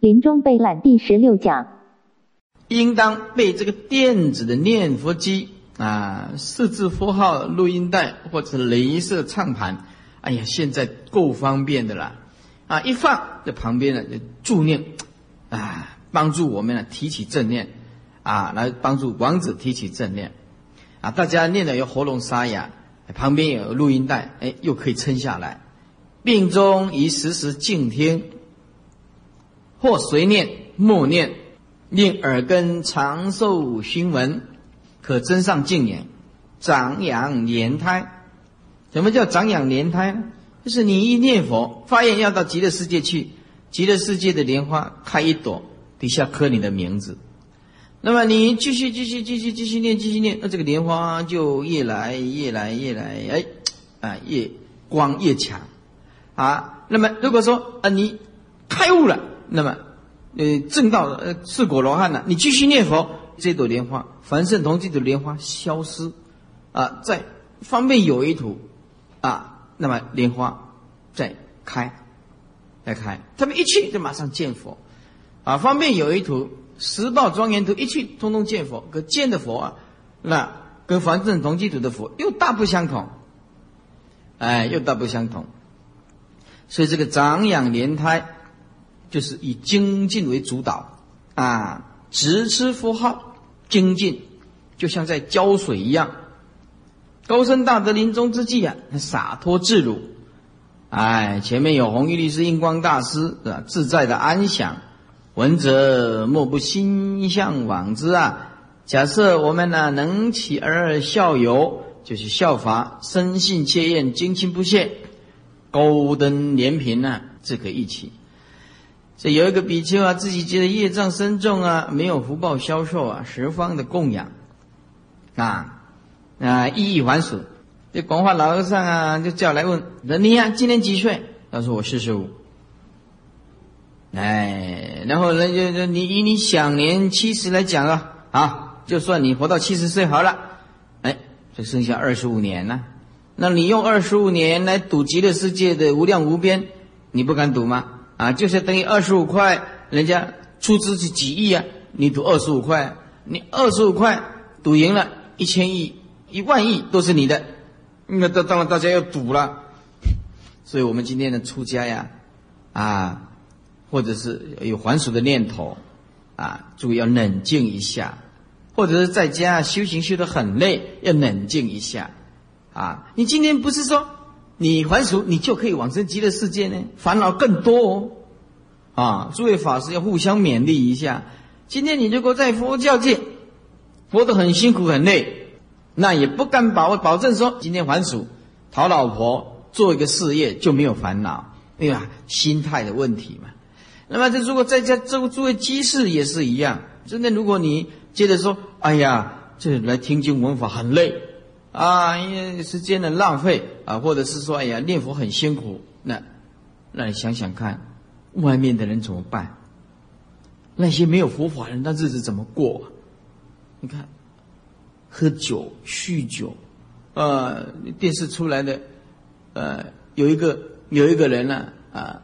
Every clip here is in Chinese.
临终备览第十六讲，应当被这个电子的念佛机啊，四字符号录音带或者镭射唱盘，哎呀，现在够方便的啦，啊，一放在旁边呢就助念，啊，帮助我们呢提起正念，啊，来帮助王子提起正念，啊，大家念的有喉咙沙哑，旁边有录音带，哎，又可以撑下来。病中宜时时静听，或随念默念，令耳根长寿熏闻，可增上静眼，长养莲胎。什么叫长养莲胎？就是你一念佛，发愿要到极乐世界去，极乐世界的莲花开一朵，底下刻你的名字。那么你继续继续继续继续念继续念，那这个莲花就越来越来越来，哎，啊，越光越强。啊，那么如果说啊你开悟了，那么呃正道呃赤果罗汉呢，你继续念佛，这朵莲花凡圣同这朵莲花消失，啊，在方便有一土，啊，那么莲花再开，再开，他们一去就马上见佛，啊，方便有一土十报庄严土一去通通见佛，可见的佛啊，那跟凡圣同济土的佛又大不相同，哎，又大不相同。所以这个长养莲胎，就是以精进为主导啊，直吃符号，精进，就像在浇水一样。高僧大德临终之际啊，洒脱自如，哎，前面有弘一律师、印光大师啊，自在的安详，闻者莫不心向往之啊。假设我们呢能起而效尤，就是效法，深信切愿，精勤不懈。高登连平呢，这个一起。这有一个比丘啊，自己觉得业障深重啊，没有福报消受啊，十方的供养啊啊，一意还俗。这广化老和尚啊，就叫来问：那你呀，今年几岁？他说我四十五。哎，然后呢，就就你以你享年七十来讲啊，啊，就算你活到七十岁好了，哎，就剩下二十五年了。那你用二十五年来赌极乐世界的无量无边，你不敢赌吗？啊，就是等于二十五块，人家出资是几亿啊，你赌二十五块，你二十五块赌赢了，一千亿、一万亿都是你的，那当当然大家要赌了。所以我们今天的出家呀，啊，或者是有还俗的念头，啊，注意要冷静一下，或者是在家修行修得很累，要冷静一下。啊，你今天不是说你还俗，你就可以往生极乐世界呢？烦恼更多哦。啊，诸位法师要互相勉励一下。今天你如果在佛教界活得很辛苦很累，那也不敢保保证说今天还俗、讨老婆、做一个事业就没有烦恼。哎呀，心态的问题嘛。那么这如果在家这诸位居士也是一样。真的，如果你接着说，哎呀，这来听经闻法很累。啊，因为时间的浪费啊，或者是说，哎呀，念佛很辛苦，那，那你想想看，外面的人怎么办？那些没有佛法人，那日子怎么过？你看，喝酒、酗酒，呃，电视出来的，呃，有一个有一个人呢，啊，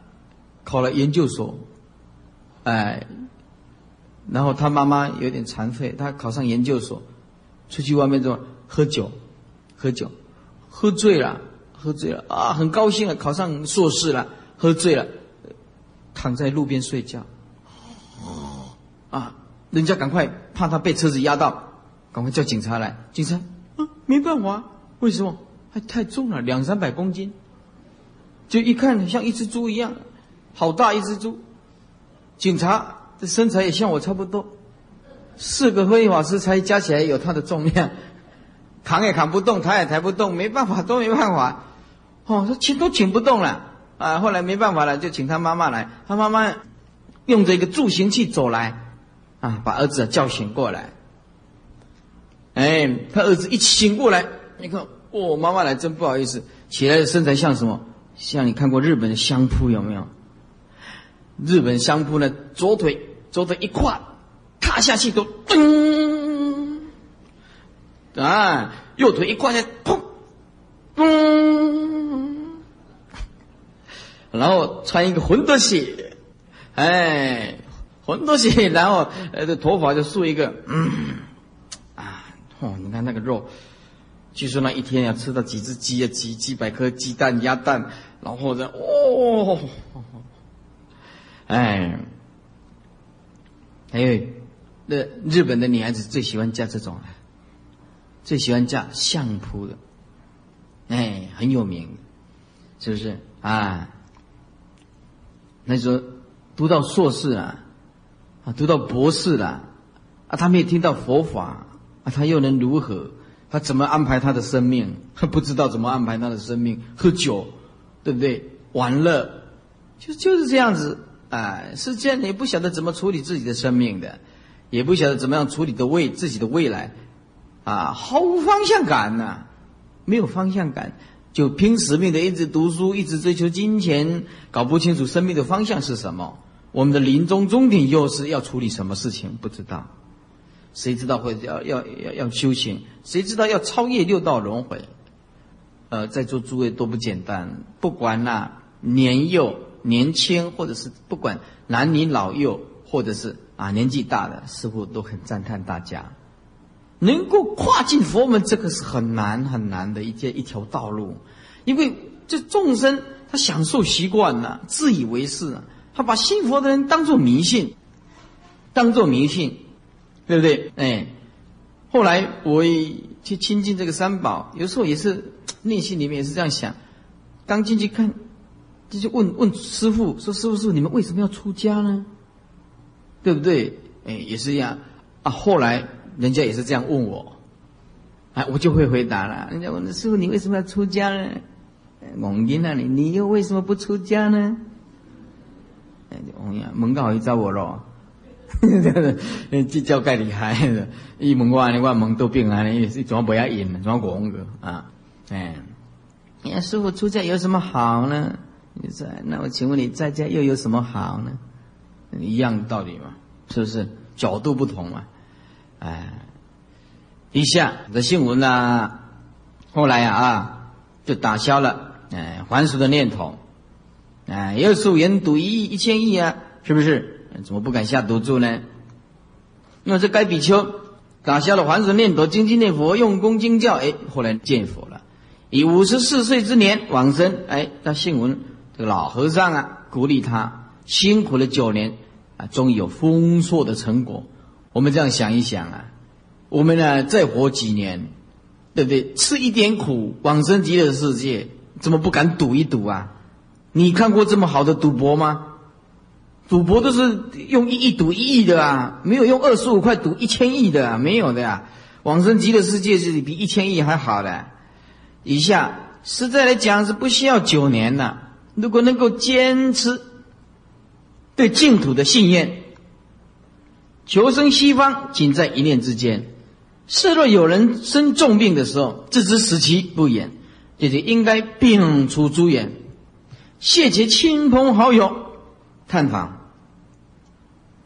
考了研究所，哎，然后他妈妈有点残废，他考上研究所，出去外面之后喝酒。喝酒，喝醉了，喝醉了啊！很高兴啊，考上硕士了，喝醉了，躺在路边睡觉。哦，啊！人家赶快怕他被车子压到，赶快叫警察来。警察，啊，没办法，为什么？还太重了，两三百公斤。就一看像一只猪一样，好大一只猪。警察的身材也像我差不多，四个会法师才加起来有他的重量。扛也扛不动，抬也抬不动，没办法，都没办法。哦，说请都请不动了啊！后来没办法了，就请他妈妈来。他妈妈用着一个助行器走来，啊，把儿子叫醒过来。哎，他儿子一醒过来，你看，哦，妈妈来，真不好意思。起来的身材像什么？像你看过日本的相扑有没有？日本相扑呢，左腿左腿一跨，踏下去都噔。啊，右腿一跨下，砰，嘣，然后穿一个混德鞋，哎，很多血，然后呃，这头发就竖一个，嗯，啊，哦，你看那个肉，据说那一天要吃到几只鸡啊，几几百颗鸡蛋、鸭蛋，然后呢，哦，哎，还有那日本的女孩子最喜欢嫁这种，最喜欢嫁相扑的，哎，很有名，是不是啊？那时候读到硕士啊。啊，读到博士了，啊，他没有听到佛法，啊，他又能如何？他怎么安排他的生命？他不知道怎么安排他的生命，喝酒，对不对？玩乐，就就是这样子，哎，是这样，也不晓得怎么处理自己的生命的，也不晓得怎么样处理的未自己的未来，啊，毫无方向感呐，没有方向感，就拼死命的一直读书，一直追求金钱，搞不清楚生命的方向是什么。我们的临终终点又是要处理什么事情？不知道，谁知道会要要要要修行？谁知道要超越六道轮回？呃，在座诸位都不简单，不管那年幼、年轻，或者是不管男女老幼，或者是啊年纪大的，似乎都很赞叹大家能够跨进佛门，这个是很难很难的一件一条道路，因为这众生他享受习惯了，自以为是。他把信佛的人当做迷信，当做迷信，对不对？哎，后来我去亲近这个三宝，有时候也是内心里面也是这样想。刚进去看，就去问问师傅说：“师傅，师傅，你们为什么要出家呢？对不对？”哎，也是一样啊。后来人家也是这样问我，哎，我就会回答了。人家问师傅：“你为什么要出家呢？”蒙阴那里，你又为什么不出家呢？哎，呀，问到伊找我咯，计较介厉害的。伊问我，你我问都病啊，你怎么不要赢？怎么讲个啊？哎，呀，师傅出家有什么好呢？你在那我请问你在家又有什么好呢？一样的道理嘛，是不是？角度不同嘛。哎，一下这新闻呢，后来呀啊，就打消了哎还俗的念头。哎又数人赌一亿、一千亿啊，是不是？怎么不敢下赌注呢？那这该比丘打消了还俗念头，精进念佛，用功精教，哎，后来见佛了。以五十四岁之年往生，哎，那信闻这个老和尚啊，鼓励他辛苦了九年啊，终于有丰硕的成果。我们这样想一想啊，我们呢再活几年，对不对？吃一点苦，往生极乐世界，怎么不敢赌一赌啊？你看过这么好的赌博吗？赌博都是用一亿赌一亿的啊，没有用二十五块赌一千亿的，啊，没有的呀。往生极乐世界是比一千亿还好的。以下实在来讲是不需要九年的，如果能够坚持对净土的信念，求生西方仅在一念之间。设若有人生重病的时候，自知死期不远，就应该病除诸缘。谢绝亲朋好友探访，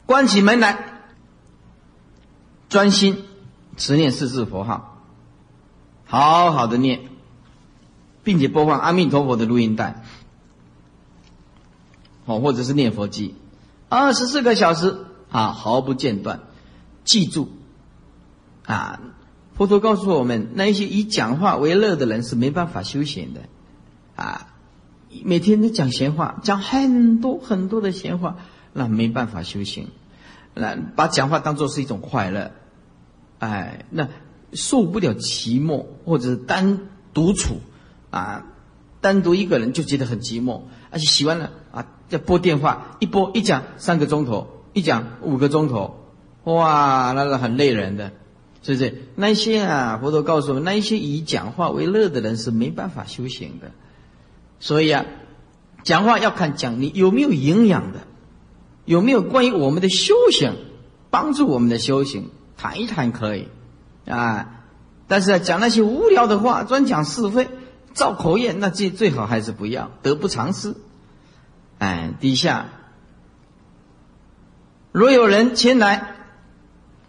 关起门来，专心持念四字佛号，好好的念，并且播放阿弥陀佛的录音带，哦，或者是念佛机，二十四个小时啊，毫不间断。记住，啊，佛陀告诉我们，那一些以讲话为乐的人是没办法修行的，啊。每天都讲闲话，讲很多很多的闲话，那没办法修行。那把讲话当做是一种快乐，哎，那受不了寂寞，或者是单独处啊，单独一个人就觉得很寂寞，而且喜欢了啊，要拨电话，一拨一讲三个钟头，一讲五个钟头，哇，那个很累人的，是不是？那些啊，佛陀告诉我们，那些以讲话为乐的人是没办法修行的。所以啊，讲话要看讲你有没有营养的，有没有关于我们的修行，帮助我们的修行，谈一谈可以，啊，但是啊讲那些无聊的话，专讲是非，造口业，那最最好还是不要，得不偿失。哎，底下若有人前来，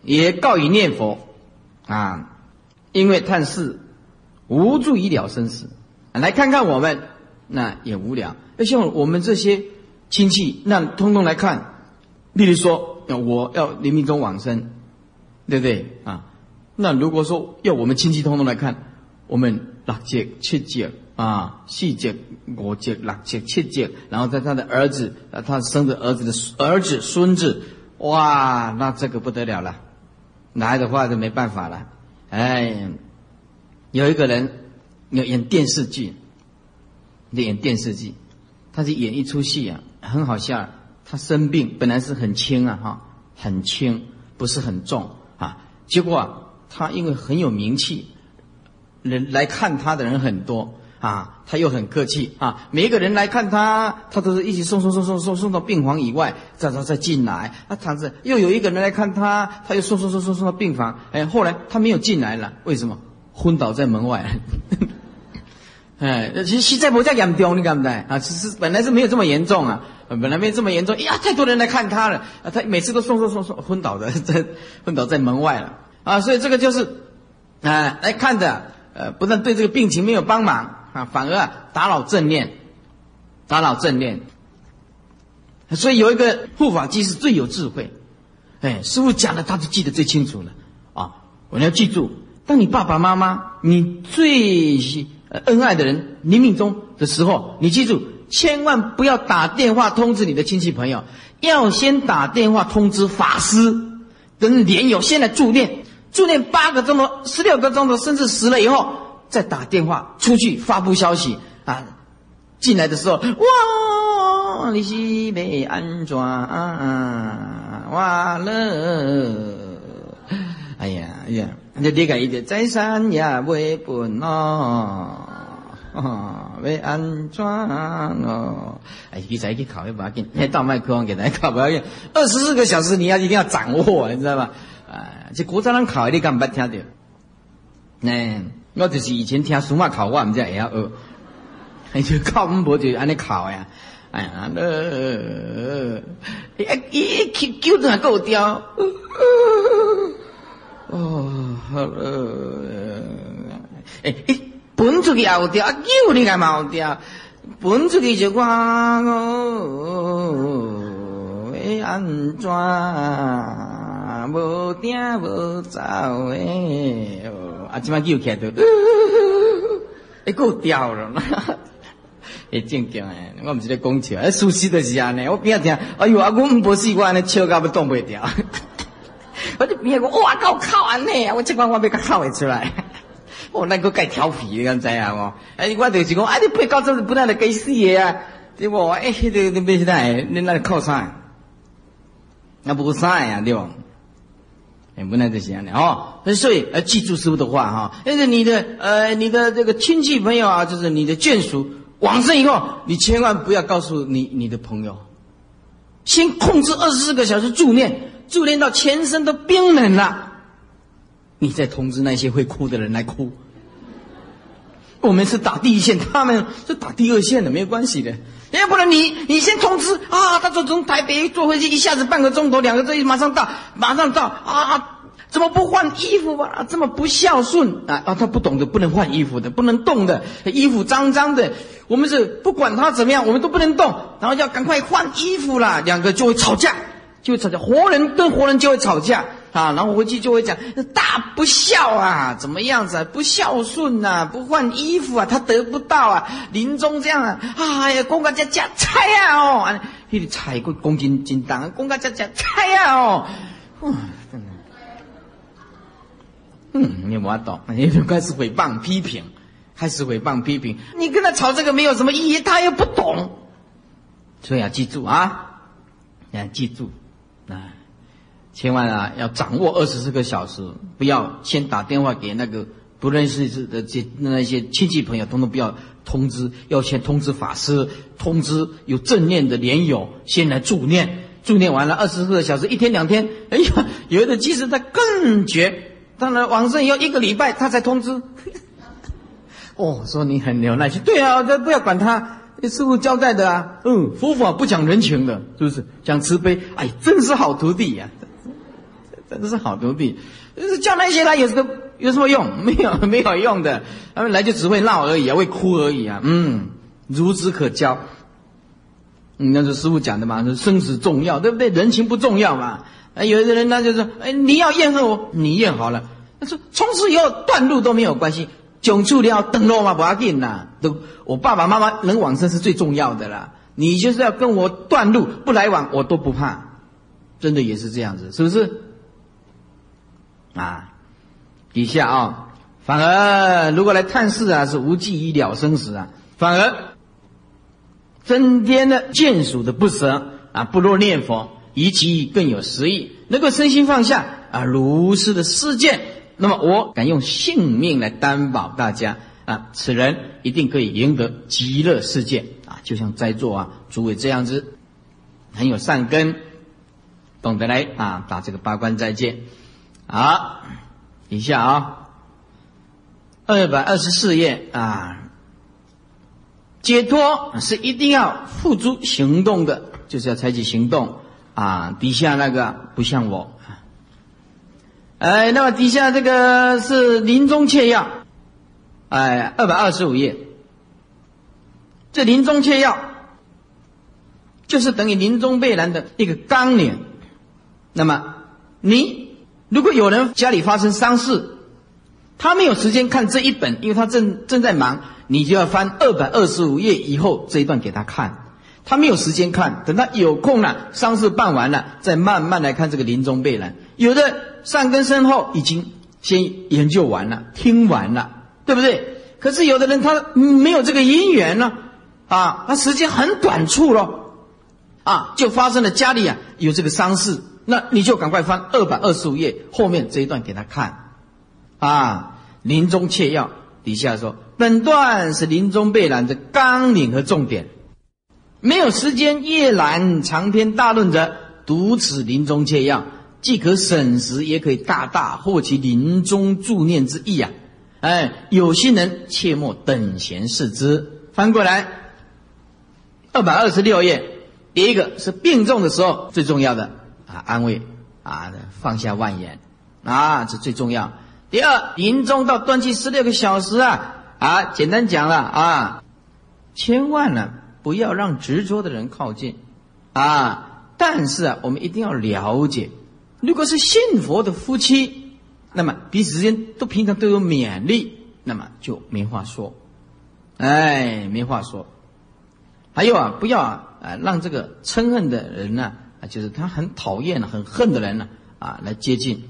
也告以念佛，啊，因为探视无助于了生死，来看看我们。那也无聊，要像我们这些亲戚，那通通来看，例如说，我要临命中往生，对不对啊？那如果说要我们亲戚通通来看，我们六节七节啊，四节五节六节七节，然后在他的儿子，他生的儿子的儿子孙子，哇，那这个不得了了，来的话就没办法了。哎，有一个人要演电视剧，演电视剧，他是演一出戏啊，很好笑。他生病本来是很轻啊，哈，很轻，不是很重啊。结果啊，他因为很有名气，人来看他的人很多啊，他又很客气啊，每一个人来看他，他都是一起送送送送送送到病房以外，再再再进来。他躺着，又有一个人来看他，他又送送送送送到病房。哎，后来他没有进来了，为什么？昏倒在门外。哎，其实实在不在严重，你敢不敢啊？其实本来是没有这么严重啊。本来没这么严重，呀，太多人来看他了啊！他每次都送送送送昏倒的，在昏倒在门外了啊！所以这个就是啊，来看的，呃，不但对这个病情没有帮忙啊，反而打扰正念，打扰正念。所以有一个护法机是最有智慧，哎，师傅讲的他就记得最清楚了啊！我们要记住，当你爸爸妈妈你最恩爱的人临命中的时候，你记住。千万不要打电话通知你的亲戚朋友，要先打电话通知法师跟莲友，先来助念，助念八个钟头、十六个钟头，甚至死了以后，再打电话出去发布消息啊！进来的时候，哇，你是被安怎？哇了，哎呀哎呀，你理解一点，再三也未本哦。啊，要安装哦？哎，你再去考也不要紧，那到麦克风给大家考不要紧。二十四个小时你要一定要掌握，你知道吧？啊，这国家人考你敢不听到？那我就是以前听数码考，我唔知会晓学，你就考唔无就安尼考呀？哎呀，呃，一一揪揪都还够掉。哦，好了，哎。分出去也有调，叫你干嘛有调？分出去就讲哦，要安怎？无定无走诶，啊，即摆叫起来都，一够调了，会 正经诶，我毋是咧讲笑，诶，事实就是安尼。我边仔听，哎呦，啊，我唔无习惯咧，笑到要挡袂掉。我就边仔讲，哇，够哭安尼啊！我即款我要哭会出来。哦，那个该调皮的，敢知啊？哦，哎，我就是讲，哎，你不搞这不那的该死的啊！对不？哎，这个你别是那，你那里靠啥？那不啥呀？对吧？不能这样的哦。所以，呃，记住师傅的话哈。但是你的，呃，你的这个亲戚朋友啊，就是你的眷属往生以后，你千万不要告诉你你的朋友，先控制二十四个小时助念，助念到全身都冰冷了。你再通知那些会哭的人来哭。我们是打第一线，他们是打第二线的，没有关系的。要不然你你先通知啊，他说从台北坐飞机一下子半个钟头、两个钟马上到，马上到啊！怎么不换衣服啊？这么不孝顺啊啊！他不懂得不能换衣服的，不能动的，衣服脏脏的。我们是不管他怎么样，我们都不能动，然后要赶快换衣服啦，两个就会吵架，就会吵架，活人跟活人就会吵架。啊，然后回去就会讲大不孝啊，怎么样子啊？不孝顺呐，不换衣服啊，他得不到啊。临终这样啊，哎呀，公家家家菜啊哦，那个菜个公斤斤当，公家家家菜啊哦，嗯，嗯，你我懂，你就开始诽谤批评，开始诽谤批评，你跟他吵这个没有什么意义，他又不懂，所以要记住啊，要记住。千万啊，要掌握二十四个小时，不要先打电话给那个不认识的这那些亲戚朋友，通通不要通知，要先通知法师，通知有正念的莲友，先来助念，助念完了二十四个小时，一天两天，哎呀，有的即使他更绝，当然往生要一个礼拜他才通知。哦，说你很有耐心，对啊，这不要管他。师傅交代的啊，嗯，佛法不讲人情的，是不是？讲慈悲，哎，真是好徒弟呀。真的是好徒弟，就是叫那些来有什么有什么用？没有没有用的，他们来就只会闹而已啊，会哭而已啊。嗯，孺子可教。嗯，那是师傅讲的嘛，是生死重要，对不对？人情不重要嘛。哎，有的人他就说，哎，你要怨恨我，你怨好了，他说从此以后断路都没有关系，囧处了等落嘛，不要紧呐，都我爸爸妈妈能往生是最重要的啦。你就是要跟我断路不来往，我都不怕，真的也是这样子，是不是？啊，底下啊，反而如果来探视啊，是无济于了生死啊，反而增添了眷属的不舍啊，不若念佛。以其更有实意，能够身心放下啊，如是的事件，那么我敢用性命来担保大家啊，此人一定可以赢得极乐世界啊！就像在座啊诸位这样子，很有善根，懂得来啊打这个八关斋戒。好，以下啊，二百二十四页啊，解脱是一定要付诸行动的，就是要采取行动。啊，底下那个不像我，哎，那么底下这个是临终切要，哎，二百二十五页，这临终切要就是等于临终备览的一个纲领。那么你如果有人家里发生丧事，他没有时间看这一本，因为他正正在忙，你就要翻二百二十五页以后这一段给他看。他没有时间看，等他有空了，丧事办完了，再慢慢来看这个临终备览。有的善根深厚，已经先研究完了，听完了，对不对？可是有的人他没有这个因缘呢，啊，他时间很短促了，啊，就发生了家里啊有这个丧事，那你就赶快翻二百二十五页后面这一段给他看，啊，临终切要底下说，本段是临终备览的纲领和重点。没有时间阅览长篇大论者，读此临终切要，既可省时，也可以大大获其临终助念之意啊！哎，有心人切莫等闲视之。翻过来，二百二十六页，第一个是病重的时候最重要的啊，安慰啊，放下万言啊，这最重要。第二，临终到断气十六个小时啊啊，简单讲了啊，千万呢。不要让执着的人靠近，啊！但是啊，我们一定要了解，如果是信佛的夫妻，那么彼此之间都平常都有勉励，那么就没话说，哎，没话说。还有啊，不要啊，啊，让这个嗔恨的人呢，就是他很讨厌、很恨的人呢，啊，来接近。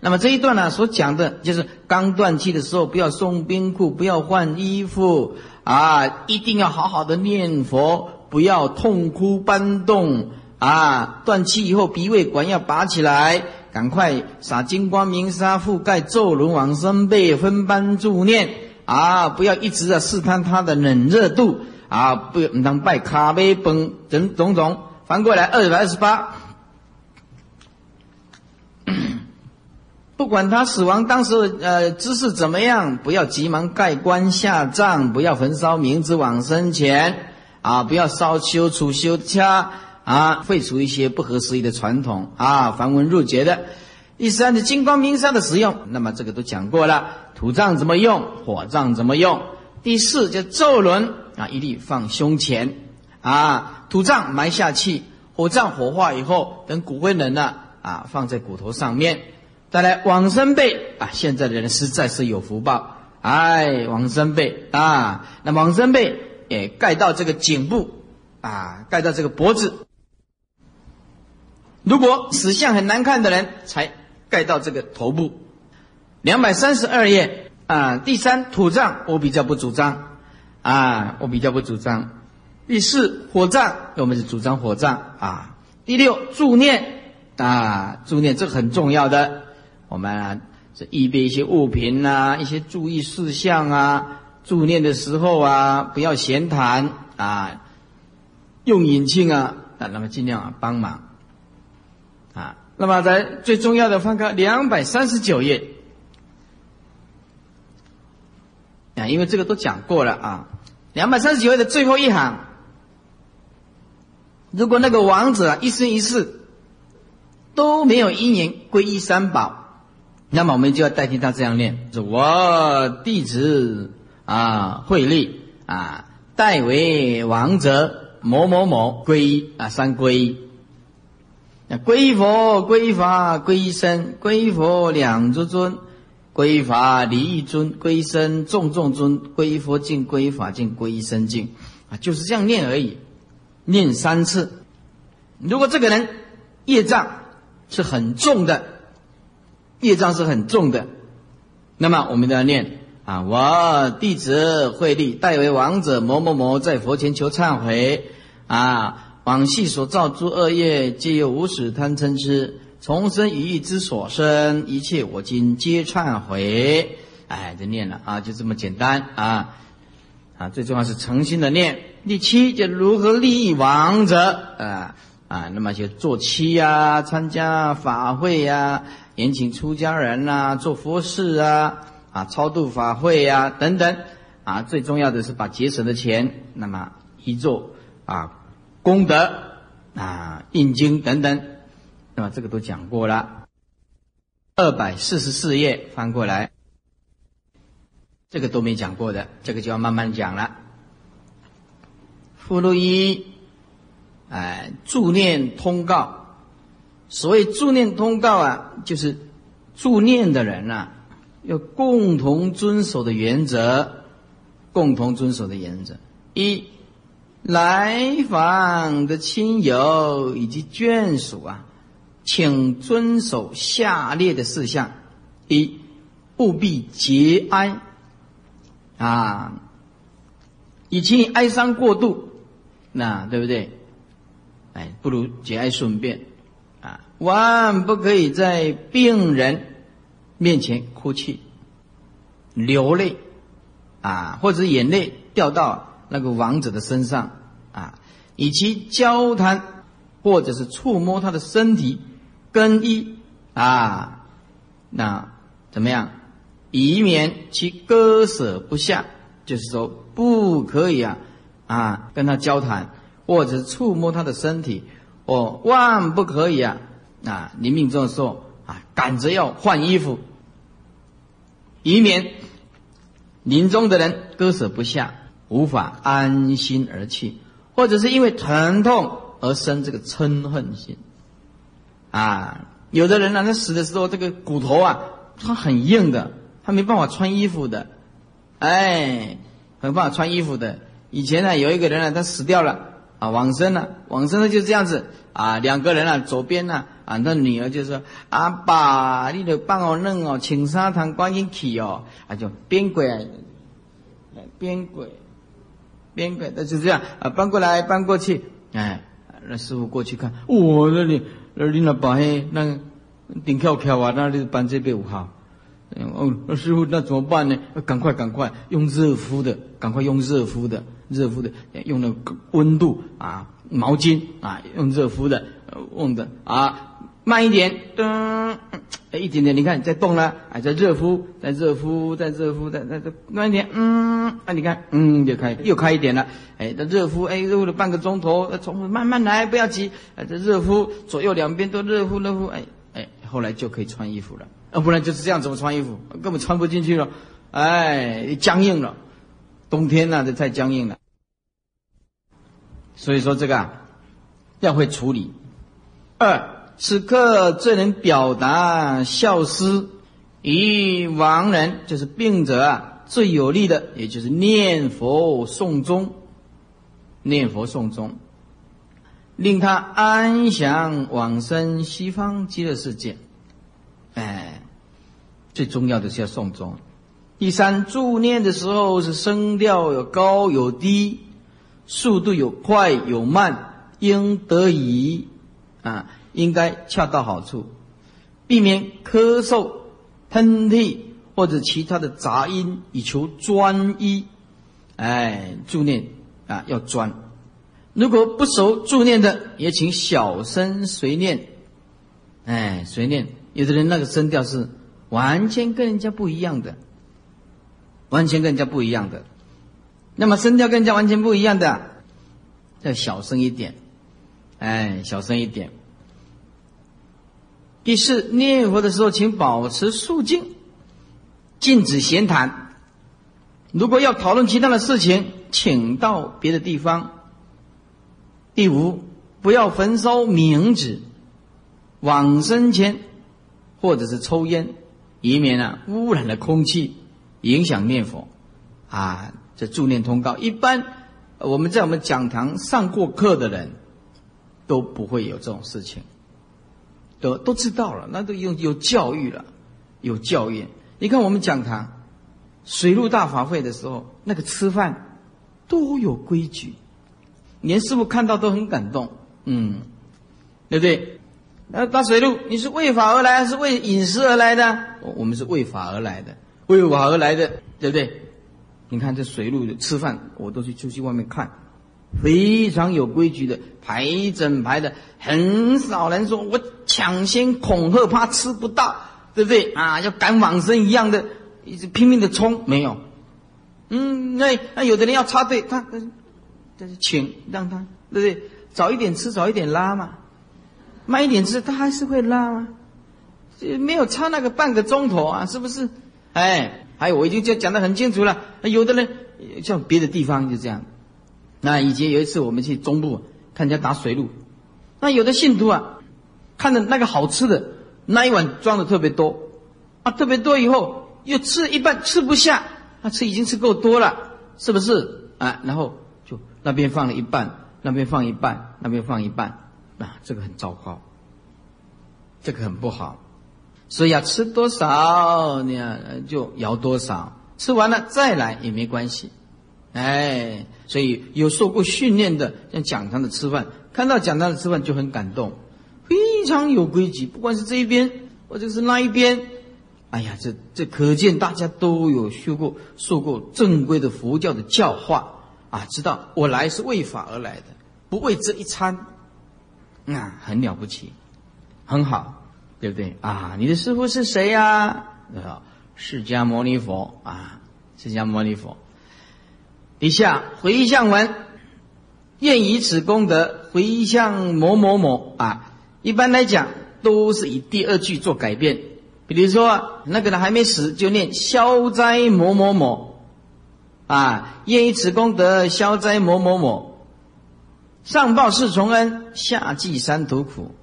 那么这一段呢，所讲的就是刚断气的时候，不要送冰裤，不要换衣服。啊，一定要好好的念佛，不要痛哭搬动啊！断气以后，鼻胃管要拔起来，赶快撒金光明沙覆盖咒轮往生被分班助念啊！不要一直啊试探他的冷热度啊！不能拜咖啡崩等种种。翻过来二百二十八。不管他死亡当时呃姿势怎么样，不要急忙盖棺下葬，不要焚烧冥纸往生前啊，不要烧修除修掐啊，废除一些不合时宜的传统啊，繁文缛节的。第三是金光明砂的使用，那么这个都讲过了，土葬怎么用，火葬怎么用。第四就咒轮啊，一律放胸前啊，土葬埋下去，火葬火化以后，等骨灰冷了啊，放在骨头上面。再来往生被啊，现在的人实在是有福报，哎，往生被啊，那往生被也盖到这个颈部啊，盖到这个脖子。如果死相很难看的人，才盖到这个头部。两百三十二页啊，第三土葬我比较不主张啊，我比较不主张。第四火葬我们是主张火葬啊。第六助念啊，助念这很重要的。我们啊，是预备一些物品啊，一些注意事项啊，助念的时候啊，不要闲谈啊，用引磬啊，啊，那么尽量啊帮忙啊。那么在最重要的翻开两百三十九页啊，因为这个都讲过了啊。两百三十九页的最后一行，如果那个王子啊一生一世都没有姻缘皈依三宝。那么我们就要代替他这样念：说我弟子啊，慧力啊，代为王者某某某皈依啊，三皈依。那皈依佛、皈依法、皈依僧，皈依佛两足尊，皈依法离一尊，皈依僧众众尊，皈依佛敬，皈依法敬，皈依僧敬啊，就是这样念而已，念三次。如果这个人业障是很重的，业障是很重的，那么我们都要念啊，我弟子慧力代为王者某某某在佛前求忏悔啊。往昔所造诸恶业，皆由无始贪嗔痴，重生于意之所生，一切我今皆忏悔。哎，就念了啊，就这么简单啊啊！最重要是诚心的念。第七，就如何利益王者啊啊，那么就做七呀，参加法会呀，延请出家人呐，做佛事啊啊，超度法会呀等等啊。最重要的是把节省的钱，那么一做啊。功德啊，印经等等，那么这个都讲过了。二百四十四页翻过来，这个都没讲过的，这个就要慢慢讲了。附录一，哎，助念通告。所谓助念通告啊，就是助念的人啊，要共同遵守的原则，共同遵守的原则一。来访的亲友以及眷属啊，请遵守下列的事项：一，务必节哀啊，以其哀伤过度，那对不对？哎，不如节哀顺变啊，万不可以在病人面前哭泣、流泪啊，或者眼泪掉到。那个王者的身上啊，以及交谈或者是触摸他的身体更衣啊，那怎么样？以免其割舍不下，就是说不可以啊啊跟他交谈或者触摸他的身体，哦万不可以啊啊临命终的时候啊赶着要换衣服，以免临终的人割舍不下。无法安心而去，或者是因为疼痛而生这个嗔恨心，啊，有的人呢，他死的时候这个骨头啊，他很硬的，他没办法穿衣服的，哎，没办法穿衣服的。以前呢，有一个人呢，他死掉了啊，往生了，往生了就这样子啊，两个人啊，左边呢啊，那女儿就说：“阿爸，你得帮我弄哦，请沙糖观音去哦，啊，就边鬼，边鬼。”边个，那就这样啊，搬过来，搬过去，哎，那师傅过去看，我那里，那里那把黑那顶翘翘啊，那里搬这边好，哦，那师傅那怎么办呢？赶快赶快用热敷的，赶快用热敷的，热敷的，用那个温度啊，毛巾啊，用热敷的，用的啊。慢一点，噔，哎，一点点，你看在动了，哎，在热敷，在热敷，在热敷，在在在慢一点，嗯，啊，你看，嗯，又开又开一点了，哎，在热敷，哎，热敷了半个钟头，从慢慢来，不要急，哎，这热敷，左右两边都热敷热敷，哎哎，后来就可以穿衣服了，要不然就是这样怎么穿衣服，根本穿不进去了，哎，僵硬了，冬天呢，这太僵硬了，所以说这个要会处理，二。此刻最能表达孝思与亡人，就是病者啊，最有力的，也就是念佛诵宗，念佛诵宗，令他安详往生西方极乐世界。哎，最重要的是要诵宗。第三，助念的时候是声调有高有低，速度有快有慢，应得宜啊。应该恰到好处，避免咳嗽、喷嚏或者其他的杂音，以求专一。哎，助念啊要专。如果不熟助念的，也请小声随念。哎，随念。有的人那个声调是完全跟人家不一样的，完全跟人家不一样的。那么声调跟人家完全不一样的，要小声一点。哎，小声一点。第四，念佛的时候，请保持肃静，禁止闲谈。如果要讨论其他的事情，请到别的地方。第五，不要焚烧冥纸，往生前或者是抽烟，以免啊污染了空气，影响念佛。啊，这助念通告，一般我们在我们讲堂上过课的人，都不会有这种事情，都都知道了，那都有有教育了，有教育。你看我们讲堂水陆大法会的时候，那个吃饭都有规矩，连师傅看到都很感动，嗯，对不对？那大水陆，你是为法而来，还是为饮食而来的？我们是为法而来的，为我而来的，对不对？你看这水路吃饭，我都去出去外面看，非常有规矩的排整排的，很少人说我抢先恐吓，怕吃不到，对不对啊？要赶往生一样的，一直拼命的冲，没有。嗯，那那有的人要插队，他但是请让他，对不对？早一点吃，早一点拉嘛，慢一点吃，他还是会拉吗？没有差那个半个钟头啊，是不是？哎。还有，我已经讲讲得很清楚了。有的人像别的地方就这样。那以前有一次我们去中部看人家打水路，那有的信徒啊，看着那个好吃的那一碗装的特别多，啊，特别多以后又吃一半吃不下，他吃已经吃够多了，是不是？啊，然后就那边放了一半，那边放一半，那边放一半，啊，这个很糟糕，这个很不好。所以要吃多少，你就摇多少，吃完了再来也没关系，哎，所以有受过训练的，像讲堂的吃饭，看到讲堂的吃饭就很感动，非常有规矩，不管是这一边或者是那一边，哎呀，这这可见大家都有学过、受过正规的佛教的教化啊，知道我来是为法而来的，不为这一餐，那很了不起，很好。对不对啊？你的师傅是谁呀？啊，释迦牟尼佛啊，释迦牟尼佛。底下回向文，愿以此功德回向某某某啊。一般来讲，都是以第二句做改变。比如说，那个人还没死，就念消灾某某某啊，愿以此功德消灾某某某，上报四重恩，下济三途苦。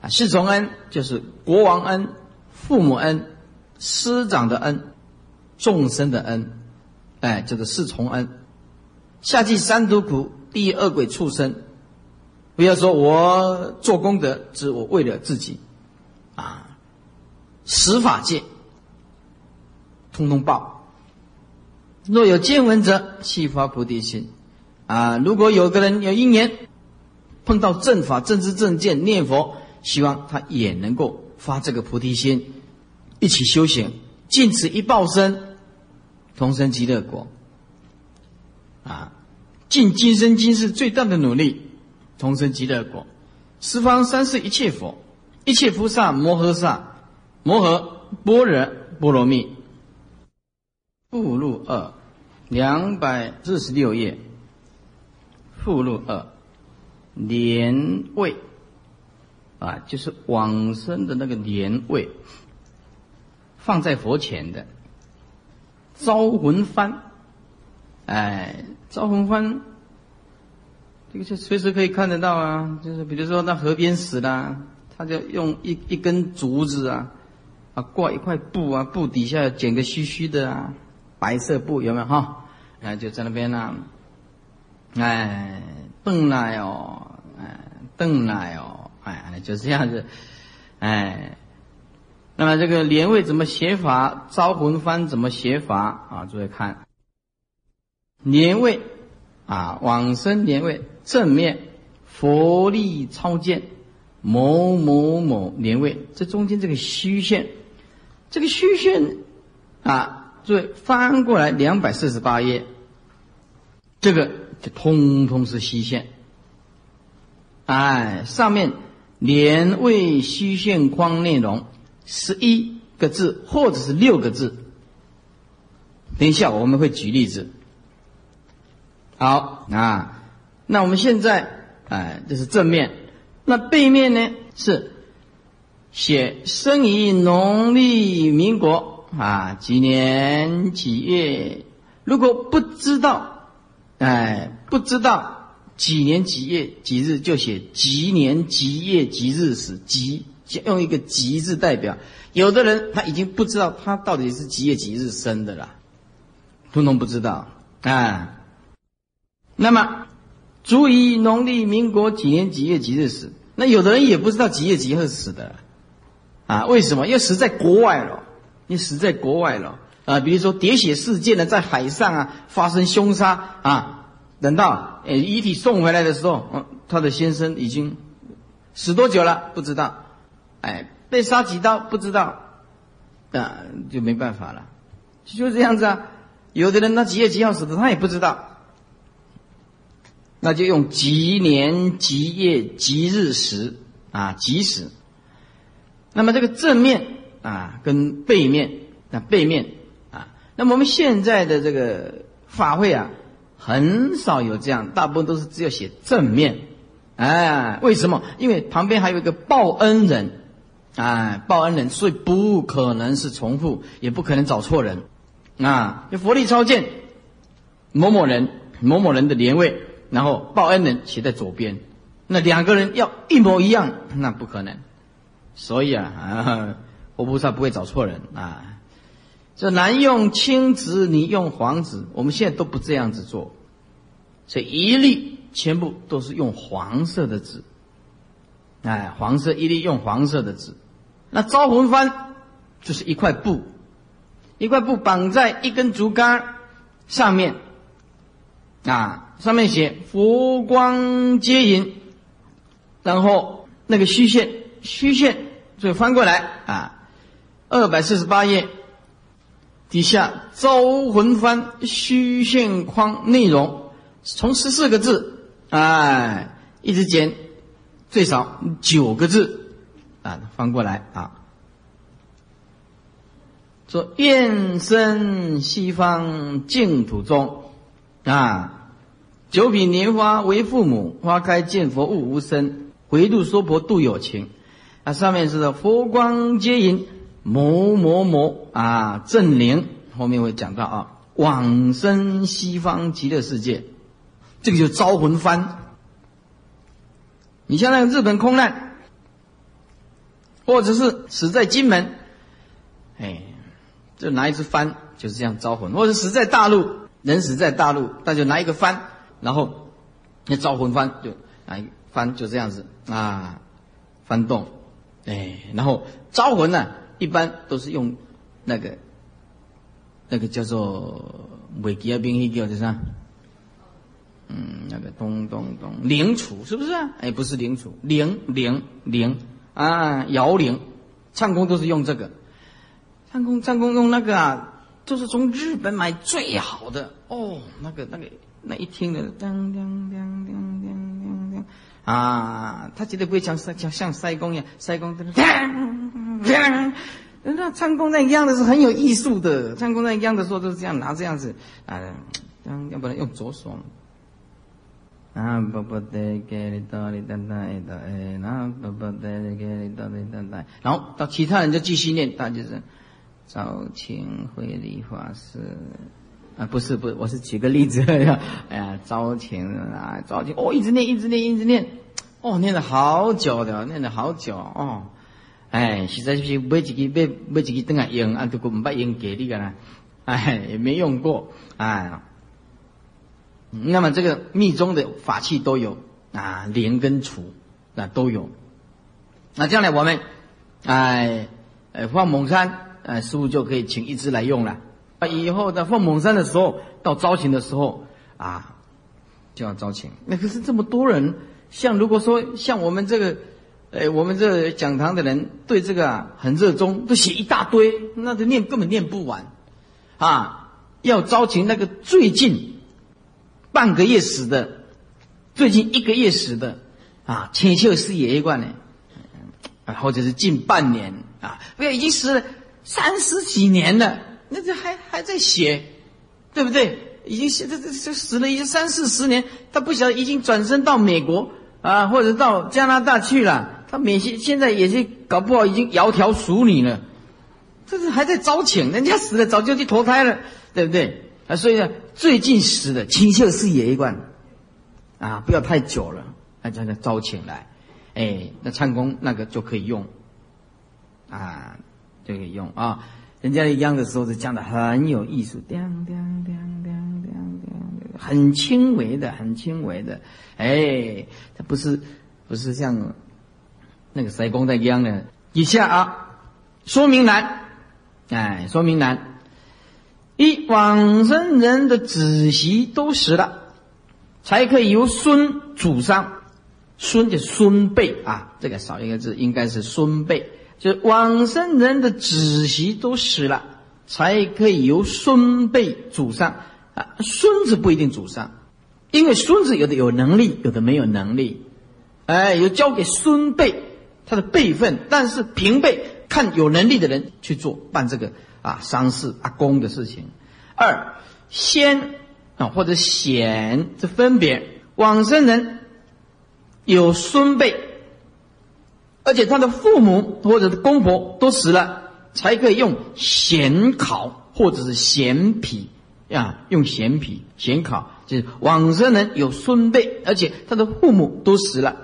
啊，四重恩就是国王恩、父母恩、师长的恩、众生的恩，哎，这个四重恩。下济三毒苦，第恶鬼畜生，不要说我做功德，只我为了自己，啊，十法界，通通报。若有见闻者，悉发菩提心。啊，如果有个人有一年，碰到正法、正知、正见，念佛。希望他也能够发这个菩提心，一起修行，尽此一报身，同生极乐国。啊，尽今生今世最大的努力，同生极乐国。十方三世一切佛，一切菩萨摩诃萨，摩诃般若波罗蜜。附录二，两百四十六页。附录二，年位。啊，就是往生的那个年位，放在佛前的招魂幡，哎，招魂幡，这个就随时可以看得到啊。就是比如说那河边死了，他就用一一根竹子啊，啊挂一块布啊，布底下剪个虚虚的啊，白色布有没有哈？然后就在那边呢，哎，蹦来哦，哎，蹬来哦。哎，就这样子，哎，那么这个年位怎么写法？招魂幡怎么写法？啊，注意看，年位啊，往生年位正面佛力超见某某某年位，这中间这个虚线，这个虚线啊，注意翻过来两百四十八页，这个就通通是虚线，哎，上面。年位虚线框内容十一个字，或者是六个字。等一下我们会举例子。好啊，那我们现在哎，这是正面，那背面呢是写生于农历民国啊几年几月。如果不知道，哎，不知道几年几月几日就写几年几月几日死，几用一个“几”字代表。有的人他已经不知道他到底是几月几日生的了，通通不知道啊。那么，足以农历民国几年几月几日死？那有的人也不知道几月几日死的，啊？为什么？因为死在国外了，你死在国外了啊！比如说喋血事件呢，在海上啊发生凶杀啊。等到呃遗体送回来的时候，嗯，他的先生已经死多久了？不知道，哎，被杀几刀？不知道，啊，就没办法了，就这样子啊。有的人他几月几号死的，他也不知道，那就用几年几月几日时啊，吉时。那么这个正面啊，跟背面，那背面啊，那么我们现在的这个法会啊。很少有这样，大部分都是只有写正面，哎，为什么？因为旁边还有一个报恩人，哎，报恩人，所以不可能是重复，也不可能找错人，啊，就佛力超荐某某人，某某人的连位，然后报恩人写在左边，那两个人要一模一样，那不可能，所以啊，啊，佛菩萨不会找错人啊。这男用青纸，你用黄纸，我们现在都不这样子做，所以一律全部都是用黄色的纸，哎，黄色一律用黄色的纸。那招魂幡就是一块布，一块布绑在一根竹竿上面，啊，上面写佛光接引，然后那个虚线，虚线就翻过来啊，二百四十八页。底下招魂幡虚线框内容，从十四个字，哎，一直减，最少九个字，啊，翻过来啊，说愿生西方净土中，啊，九品莲花为父母，花开见佛悟无生，回度娑婆度有情，啊，上面是佛光接引。某某某啊，正灵后面会讲到啊，往生西方极乐世界，这个就招魂幡。你像那个日本空难，或者是死在金门，哎，就拿一只幡，就是这样招魂；或者死在大陆，人死在大陆，那就拿一个幡，然后那招魂幡就拿一幡，就这样子啊，翻动，哎，然后招魂呢。一般都是用那个那个叫做维吉亚兵器叫啥？嗯，那个咚咚咚铃杵是不是啊？哎，不是铃杵，铃铃铃啊，摇铃，唱功都是用这个，唱功唱功用那个啊，就是从日本买最好的哦，那个那个那一听的当当当当当啊，他绝对不会像像像塞公一样，塞公在那。那唱功在样的是很有艺术的，唱功在样的时候都是这样拿这样子啊，要不然用左手。啊，不不得给你到你等待的哎，那不不得给你到你等待。然后到其他人就继续念，大家就是赵清慧理法师啊，不是不是，我是举个例子 呀。哎呀，赵清啊，赵清哦，一直念，一直念，一直念，哦，念了好久的，念了好久哦。哎，实在是买几个买买几个灯啊用，啊，都个唔捌用给你个啦，哎，也没用过，哎。那么这个密宗的法器都有啊，莲跟杵啊都有。那将来我们哎，呃，放蒙山，哎，师傅就可以请一支来用了。啊，以后在放蒙山的时候，到招请的时候啊，就要招请。那可是这么多人，像如果说像我们这个。哎，我们这讲堂的人对这个啊很热衷，都写一大堆，那就念根本念不完，啊，要招请那个最近半个月死的，最近一个月死的，啊，千秀师爷一贯呢，啊，或者是近半年啊，不要已经死了三十几年了，那这还还在写，对不对？已经写这这这死了已经三四十年，他不晓得已经转身到美国啊，或者到加拿大去了。他免现现在也是搞不好已经窈窕淑女了，这是还在招请，人家死了早就去投胎了，对不对？啊，所以呢，最近死的清秀是也一贯，啊，不要太久了，那将他招请来，哎，那唱功那个就可以用，啊，就可以用啊。人家一样的时候是讲的很有艺术，叮叮叮叮叮叮，很轻微的，很轻微的，哎，它不是不是像那个塞公在一样的。以下啊，说明难，哎，说明难。一往生人的子媳都死了，才可以由孙主上，孙就是孙辈啊，这个少一个字，应该是孙辈。就往生人的子息都死了，才可以由孙辈主上啊。孙子不一定主上，因为孙子有的有能力，有的没有能力，哎，有交给孙辈他的辈分，但是平辈看有能力的人去做办这个啊丧事阿公的事情。二先啊或者显这分别往生人有孙辈。而且他的父母或者公婆都死了，才可以用显考或者是显匹呀，用显匹显考，就是往生人有孙辈，而且他的父母都死了，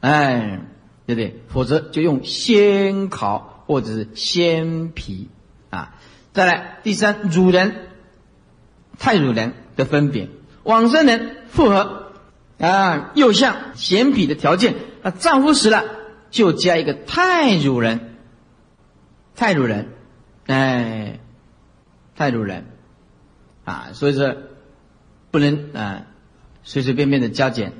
哎，对不对？否则就用先考或者是先匹啊。再来第三，汝人、太汝人的分别，往生人复合啊，又像显匹的条件，那丈夫死了。就加一个太主人，太主人，哎，太主人，啊，所以说不能啊随随便便的加减，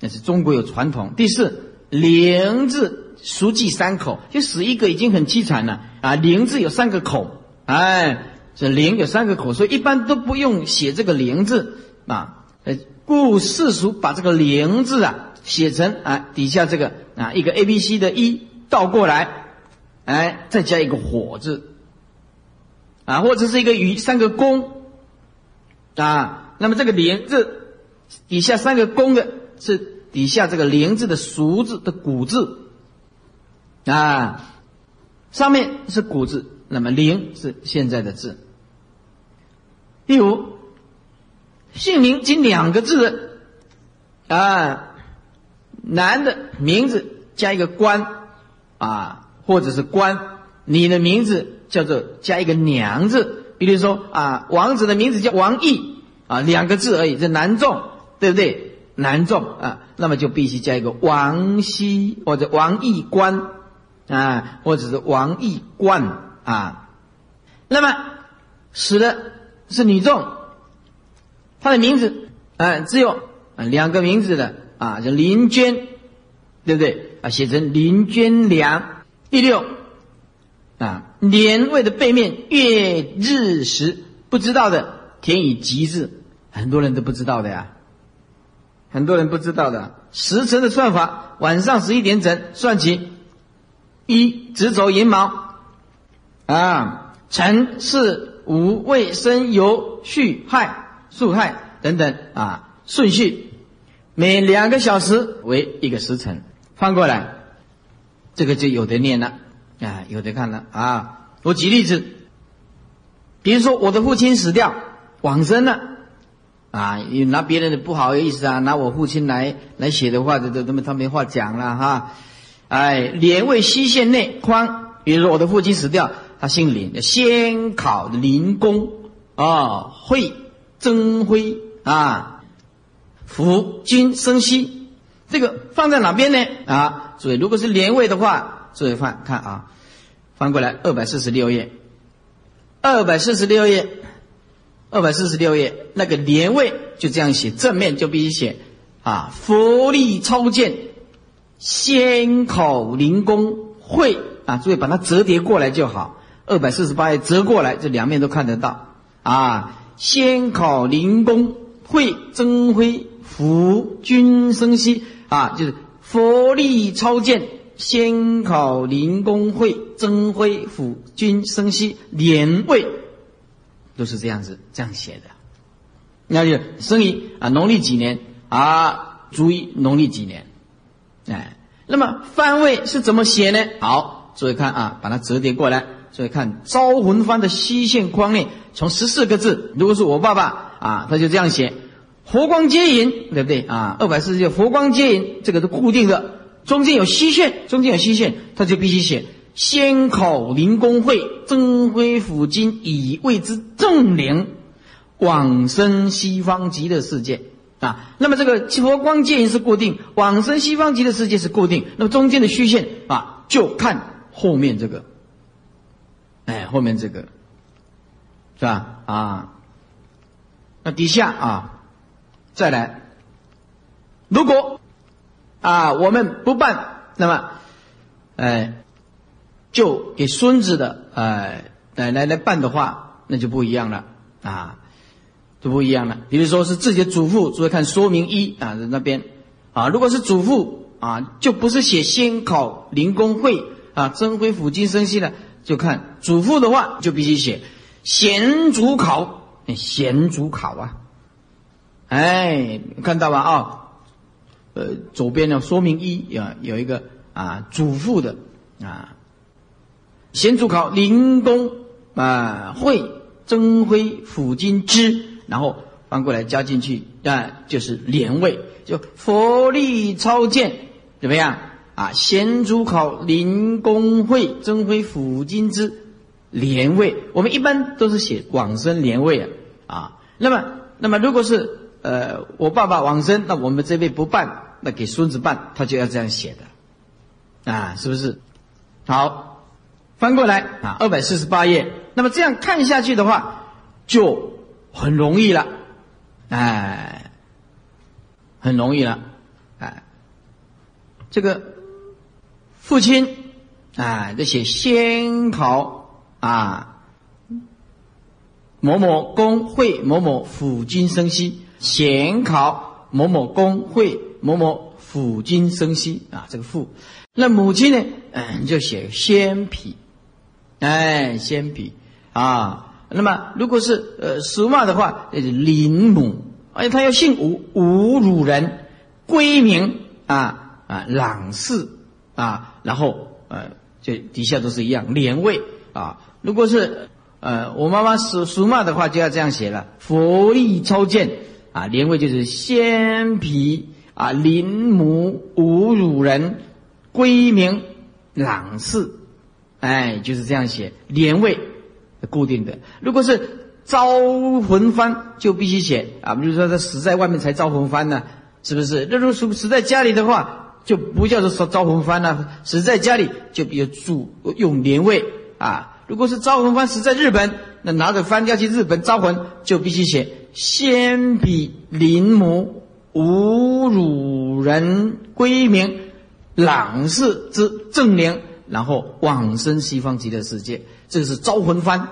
那是中国有传统。第四，灵字熟记三口，就死一个已经很凄惨了啊。灵字有三个口，哎，这灵有三个口，所以一般都不用写这个灵字啊。呃，故世俗把这个灵字啊。写成啊，底下这个啊，一个 A B C 的一倒过来，哎，再加一个火字，啊，或者是一个雨三个弓，啊，那么这个连字底下三个弓的是底下这个连字的俗字的古字，啊，上面是古字，那么零是现在的字。第五，姓名仅两个字的，啊。男的名字加一个官，啊，或者是官；你的名字叫做加一个娘字，比如说啊，王子的名字叫王毅，啊，两个字而已，这男众，对不对？男众啊，那么就必须加一个王熙或者王毅官，啊，或者是王毅冠啊。那么死的是女众，她的名字啊，只有两个名字的。啊，叫林娟，对不对？啊，写成林娟良。第六，啊，年位的背面月日时不知道的填以吉字，很多人都不知道的呀。很多人不知道的时辰的算法，晚上十一点整算起，一直走寅卯，啊，辰巳午未申酉戌亥戌亥等等啊，顺序。每两个小时为一个时辰，翻过来，这个就有的念了。啊，有的看了。啊。我举例子，比如说我的父亲死掉往生了。啊，你拿别人的不好意思啊，拿我父亲来来写的话，这这他们他没话讲了哈。哎，连位西县内宽，比如说我的父亲死掉，他姓林，先考林公。啊，会曾辉。啊。福君生息，这个放在哪边呢？啊，注意，如果是连位的话，注意翻看啊，翻过来二百四十六页，二百四十六页，二百四十六页那个连位就这样写，正面就必须写啊，佛力超见，先考灵公会啊，注意把它折叠过来就好，二百四十八页折过来，这两面都看得到啊，先考灵公会增辉。福君生息啊，就是佛力超见，先考灵公会增辉辅君生息连位，都是这样子这样写的。那就生于啊农历几年啊？注意农历几年？哎，那么方位是怎么写呢？好，注意看啊，把它折叠过来。注意看招魂幡的西线框内，从十四个字，如果是我爸爸啊，他就这样写。佛光接引，对不对啊？二百四十九佛光接引，这个是固定的，中间有虚线，中间有虚线，他就必须写先考灵公会增辉辅金以谓之正灵往生西方极乐世界啊。那么这个佛光接引是固定，往生西方极乐世界是固定，那么中间的虚线啊，就看后面这个，哎，后面这个是吧？啊，那底下啊。再来，如果啊我们不办，那么，哎，就给孙子的哎奶奶来办的话，那就不一样了啊，就不一样了。比如说是自己的祖父，注意看说明一啊在那边啊，如果是祖父啊，就不是写先考灵公会啊，增辉辅金生息了，就看祖父的话就必须写贤祖考，贤祖考啊。哎，看到吧？啊，呃，左边的说明一有有一个啊，祖父的啊，先主考灵公啊，会增辉辅金之，然后翻过来加进去，啊，就是连位，就佛力超见，怎么样啊？贤主考灵公会增辉辅金之连位，我们一般都是写往生连位啊啊。那么，那么如果是呃，我爸爸往生，那我们这辈不办，那给孙子办，他就要这样写的，啊，是不是？好，翻过来啊，二百四十八页。那么这样看下去的话，就很容易了，哎，很容易了，哎，这个父亲啊，这写先考啊，某某公会某某辅君生息。显考某某公会某某辅君生息啊，这个父，那母亲呢？嗯，就写先皮，哎，先皮啊。那么如果是呃属马的话，那是林母，而且他要姓吴，吴汝人，归名啊啊朗氏啊，然后呃，就底下都是一样连位啊。如果是呃我妈妈属属马的话，就要这样写了，佛力超见。啊，连位就是先皮啊，林母吴汝人，归名朗氏，哎，就是这样写连位，固定的。如果是招魂幡，就必须写啊，比如说他死在外面才招魂幡呢，是不是？那如果死死在家里的话，就不叫做招魂幡了，死在家里就比较注用连位啊。如果是招魂幡死在日本，那拿着幡要去日本招魂，就必须写。先比林母侮辱人归名朗氏之正灵，然后往生西方极乐世界，这个是招魂幡。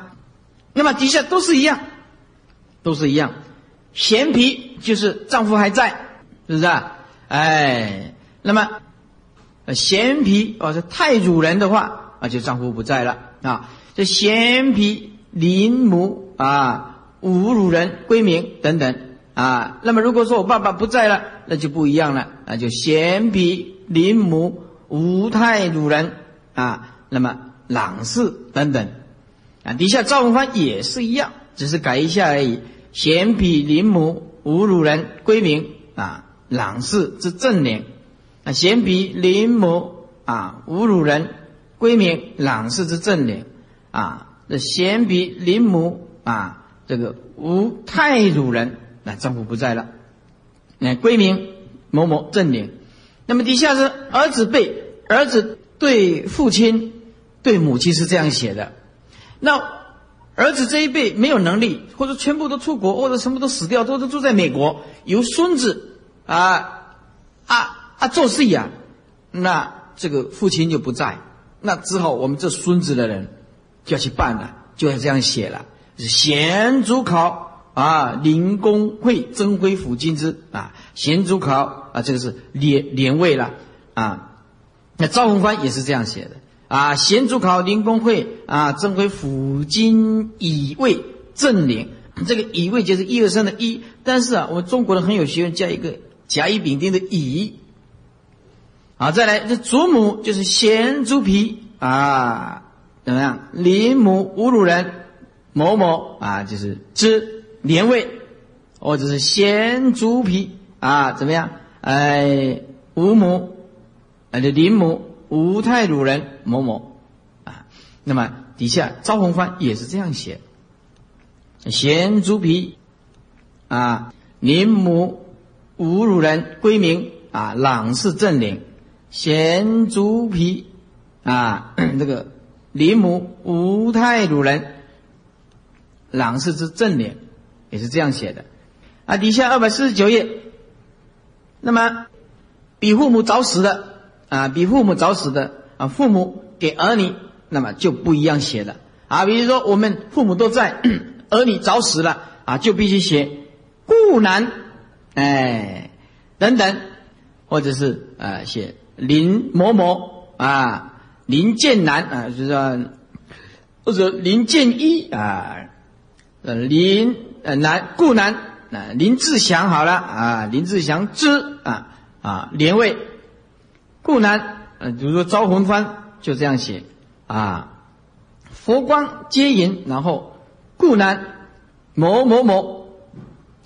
那么底下都是一样，都是一样。贤皮就是丈夫还在，是不是啊？哎，那么贤皮哦，是太祖人的话啊，就丈夫不在了啊。这贤皮林母啊。侮辱人归名等等。啊，那么如果说我爸爸不在了，那就不一样了，那就贤比林母吴太辱人。啊，那么朗氏等等。啊，底下赵文芳也是一样，只是改一下而已。贤比林母侮辱人归名。啊，朗氏之正脸啊，贤比林母啊侮辱人归名朗氏之正脸啊，那贤比林母啊。这个吴太祖人，那丈夫不在了，那归名某某正年。那么底下是儿子辈，儿子对父亲、对母亲是这样写的。那儿子这一辈没有能力，或者全部都出国，或者什么都死掉，都都住在美国，由孙子啊啊啊做事呀。那这个父亲就不在，那只好我们这孙子的人就要去办了，就要这样写了。贤主考啊，灵公会增辉辅金之啊，贤主考啊，这个是连连位了啊。那赵文欢也是这样写的啊，贤主考灵公会啊，增辉辅金乙位正灵，这个乙位就是一二三的一，但是啊，我们中国人很有学问，加一个甲乙丙丁的乙。好，再来这祖母就是贤主皮啊，怎么样？林母侮辱人。某某啊，就是之连位或者是先祖皮啊，怎么样？哎，吴母，呃，林母，吴太鲁人某某啊。那么底下赵弘藩也是这样写：先祖皮啊，林母，吴鲁人归名啊，朗氏正领，先祖皮啊，这个林母，吴太鲁人，朗氏之正领，也是这样写的。啊，底下二百四十九页，那么比父母早死的啊，比父母早死的啊，父母给儿女，那么就不一样写的啊。比如说我们父母都在，儿女早死了啊，就必须写故男，哎，等等，或者是啊写林某某啊，林建南啊，就是说或者林建一啊，呃林呃南故男。那林志祥好了啊，林志祥之啊啊连位，顾南呃，比如说招魂幡就这样写啊，佛光接引，然后顾南某某某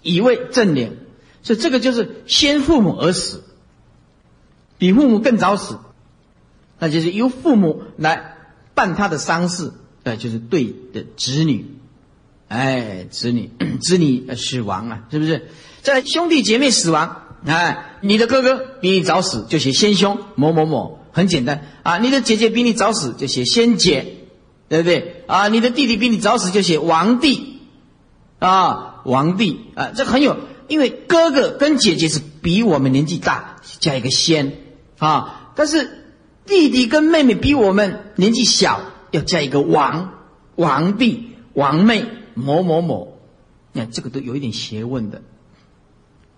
以为正脸，所以这个就是先父母而死，比父母更早死，那就是由父母来办他的丧事，呃，就是对的子女。哎，子女 子女死亡啊，是不是？在兄弟姐妹死亡，哎，你的哥哥比你早死，就写先兄某某某，很简单啊。你的姐姐比你早死，就写先姐，对不对？啊，你的弟弟比你早死，就写王弟，啊，王弟啊，这很有，因为哥哥跟姐姐是比我们年纪大，加一个先啊，但是弟弟跟妹妹比我们年纪小，要加一个王，王弟，王妹。某某某，你看这个都有一点学问的，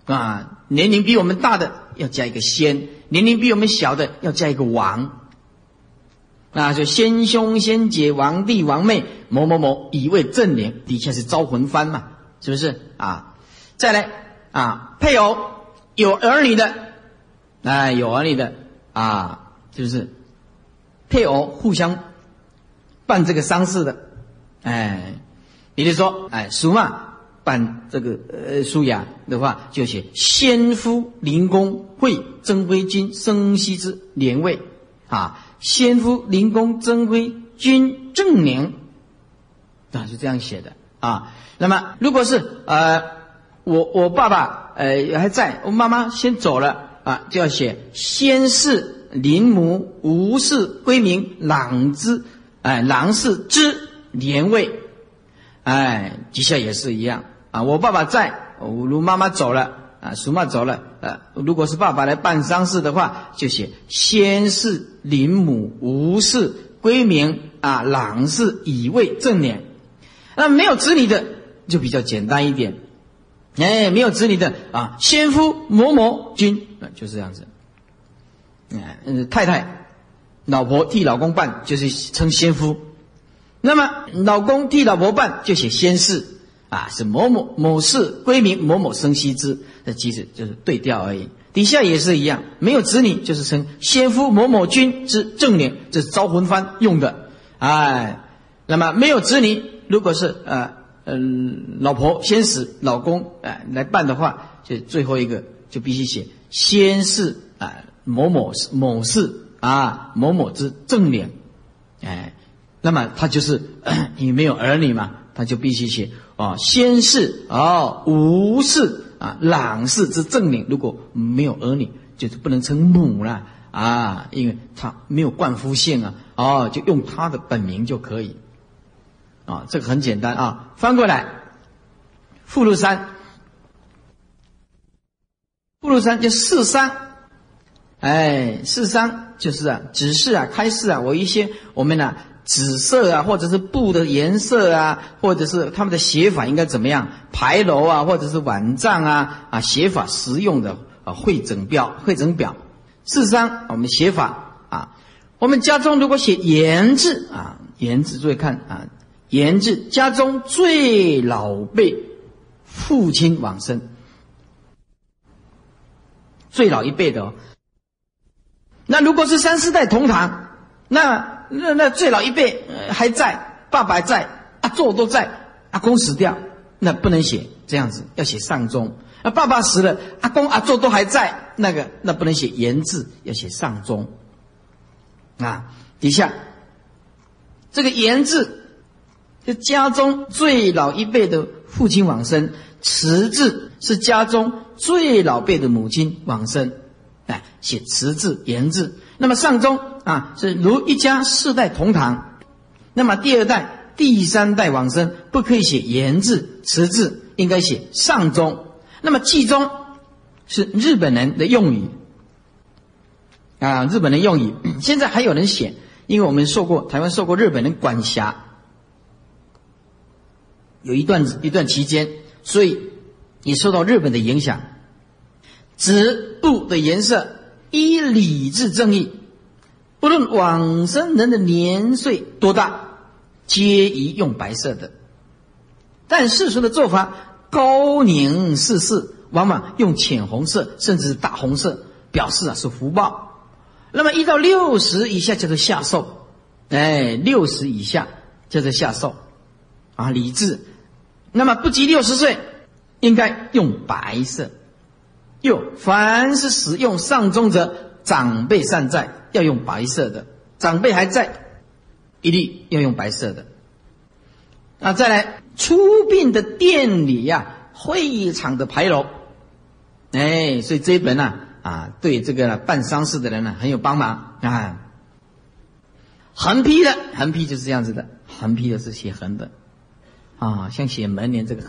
啊，年龄比我们大的要加一个先，年龄比我们小的要加一个王，那就先兄先姐王弟王妹某某某以为正年，底下是招魂幡嘛，是不是啊？再来啊，配偶有儿女的，哎，有儿女的啊，是不是配偶互相办这个丧事的，哎。比如说，哎，属马办这个呃属羊的话，就写先夫灵公会曾辉君生息之年位啊，先夫灵公曾辉君正年啊，是这样写的啊。那么，如果是呃我我爸爸呃还在，我妈妈先走了啊，就要写先是灵母吴氏归名朗之哎郎氏之年位。哎，底下也是一样啊。我爸爸在，我如妈妈走了啊，叔妈走了，呃，如果是爸爸来办丧事的话，就写先是林母吴氏归名啊，郎氏以为正年。那没有子女的就比较简单一点，哎，没有子女的啊，先夫某某君啊，就是这样子。哎，太太、老婆替老公办，就是称先夫。那么，老公替老婆办就写先世啊，是某某某氏归名某某生息之，这其实就是对调而已。底下也是一样，没有子女就是称先夫某某君之正年，这是招魂幡用的。哎，那么没有子女，如果是呃嗯老婆先死，老公哎来办的话，就最后一个就必须写先世啊某某某氏啊某某之正年，哎。那么他就是 你没有儿女嘛，他就必须写啊，先世哦，吴氏啊，朗氏之正领。如果没有儿女，就是不能称母了啊，因为他没有冠夫姓啊，哦，就用他的本名就可以啊，这个很简单啊。翻过来，附录三，附录三就四三，哎，四三就是啊，只是啊，开示啊，我一些我们呢。紫色啊，或者是布的颜色啊，或者是他们的写法应该怎么样？牌楼啊，或者是碗帐啊，啊，写法实用的啊，会诊表、会诊表。事实上，我们写法啊，我们家中如果写言字啊，言字注意看啊，言字家中最老辈父亲往生，最老一辈的哦。那如果是三四代同堂，那。那那最老一辈还在，爸爸在，阿祖都在，阿公死掉，那不能写这样子，要写丧钟。那爸爸死了，阿公阿祖都还在，那个那不能写言字，要写丧钟。啊，底下这个言字，就家中最老一辈的父亲往生；慈字是家中最老辈的母亲往生。哎，写慈字、言字。那么上中啊，是如一家四代同堂。那么第二代、第三代往生，不可以写言字、词字，应该写上中。那么记中是日本人的用语啊，日本人用语。现在还有人写，因为我们受过台湾受过日本人管辖，有一段一段期间，所以也受到日本的影响。纸布的颜色依礼制正义，不论往生人的年岁多大，皆宜用白色的。但世俗的做法，高宁世事，往往用浅红色，甚至是大红色，表示啊是福报。那么一到六十以下叫做下寿，哎，六十以下叫做下寿，啊，礼制。那么不及六十岁，应该用白色。又，凡是使用上中者，长辈尚在，要用白色的；长辈还在，一律要用白色的。那，再来出殡的店里呀，会场的牌楼，哎，所以这一本呢，啊，对这个办丧事的人呢很有帮忙啊。横批的，横批就是这样子的，横批的是写横的，啊，像写门帘这个，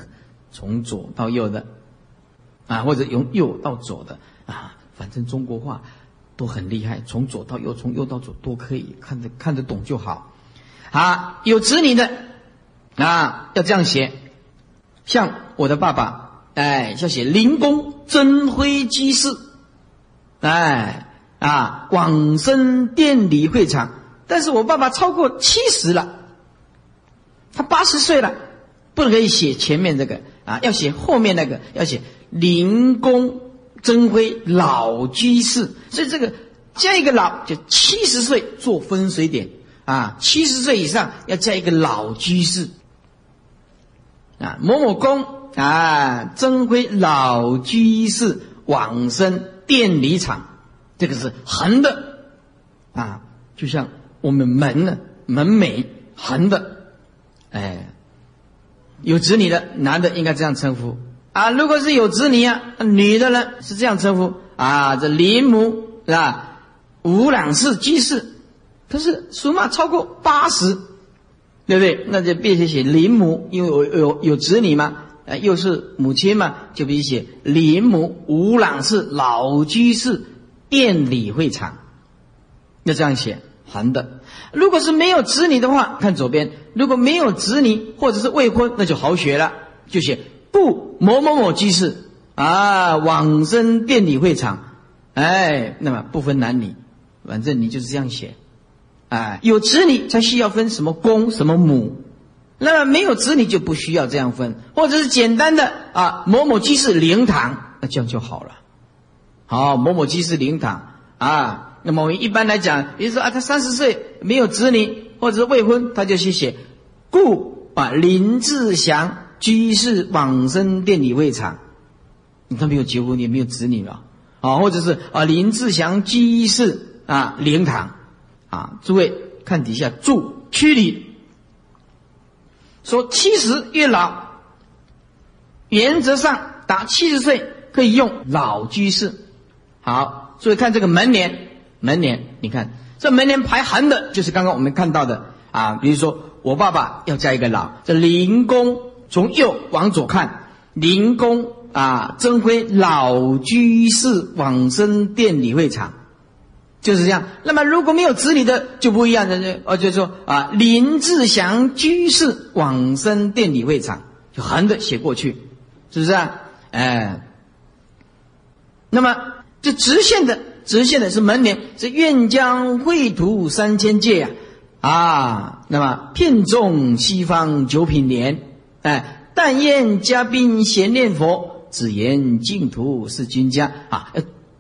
从左到右的。啊，或者由右到左的啊，反正中国话都很厉害，从左到右，从右到左都可以看得看得懂就好。啊，有子女的啊，要这样写，像我的爸爸，哎，要写灵公真辉居士，哎啊，广深殿礼会场。但是我爸爸超过七十了，他八十岁了，不可以写前面这个啊，要写后面那个，要写。灵公真辉老居士，所以这个加一个老，就七十岁做分水点啊。七十岁以上要加一个老居士啊。某某公啊，真辉老居士往生殿礼场，这个是横的啊，就像我们门呢门楣横的，哎，有子女的男的应该这样称呼。啊，如果是有子女啊，女的呢是这样称呼啊，这林母是吧？五两氏居士，可是属马超过八十，对不对？那就必须写林母，因为有有有子女嘛，呃，又是母亲嘛，就必须写林母五两氏老居士殿礼会场，要这样写横的。如果是没有子女的话，看左边；如果没有子女或者是未婚，那就好学了，就写。故某某某居士啊，往生殿里会场，哎，那么不分男女，反正你就是这样写，哎，有子女才需要分什么公什么母，那么没有子女就不需要这样分，或者是简单的啊，某某居士灵堂，那这样就好了。好，某某居士灵堂啊，那么我们一般来讲，比如说啊，他三十岁没有子女或者是未婚，他就去写故啊林志祥。居士往生殿礼会场，你都没有结婚，也没有子女了，啊，或者是啊林志祥居士啊灵堂，啊，诸位看底下住区里说七十越老，原则上达七十岁可以用老居士。好，诸位看这个门帘，门帘，你看这门帘排横的，就是刚刚我们看到的啊，比如说我爸爸要加一个老，这灵公。从右往左看，灵公啊，真辉老居士往生殿礼会场，就是这样。那么如果没有子女的就不一样的，哦，就是说啊，林志祥居士往生殿礼会场，就横着写过去，是不是啊？哎，那么这直线的，直线的是门帘，是愿将绘图三千界呀，啊，那么片中西方九品莲。哎，但愿嘉宾贤念佛，只言净土是君家啊。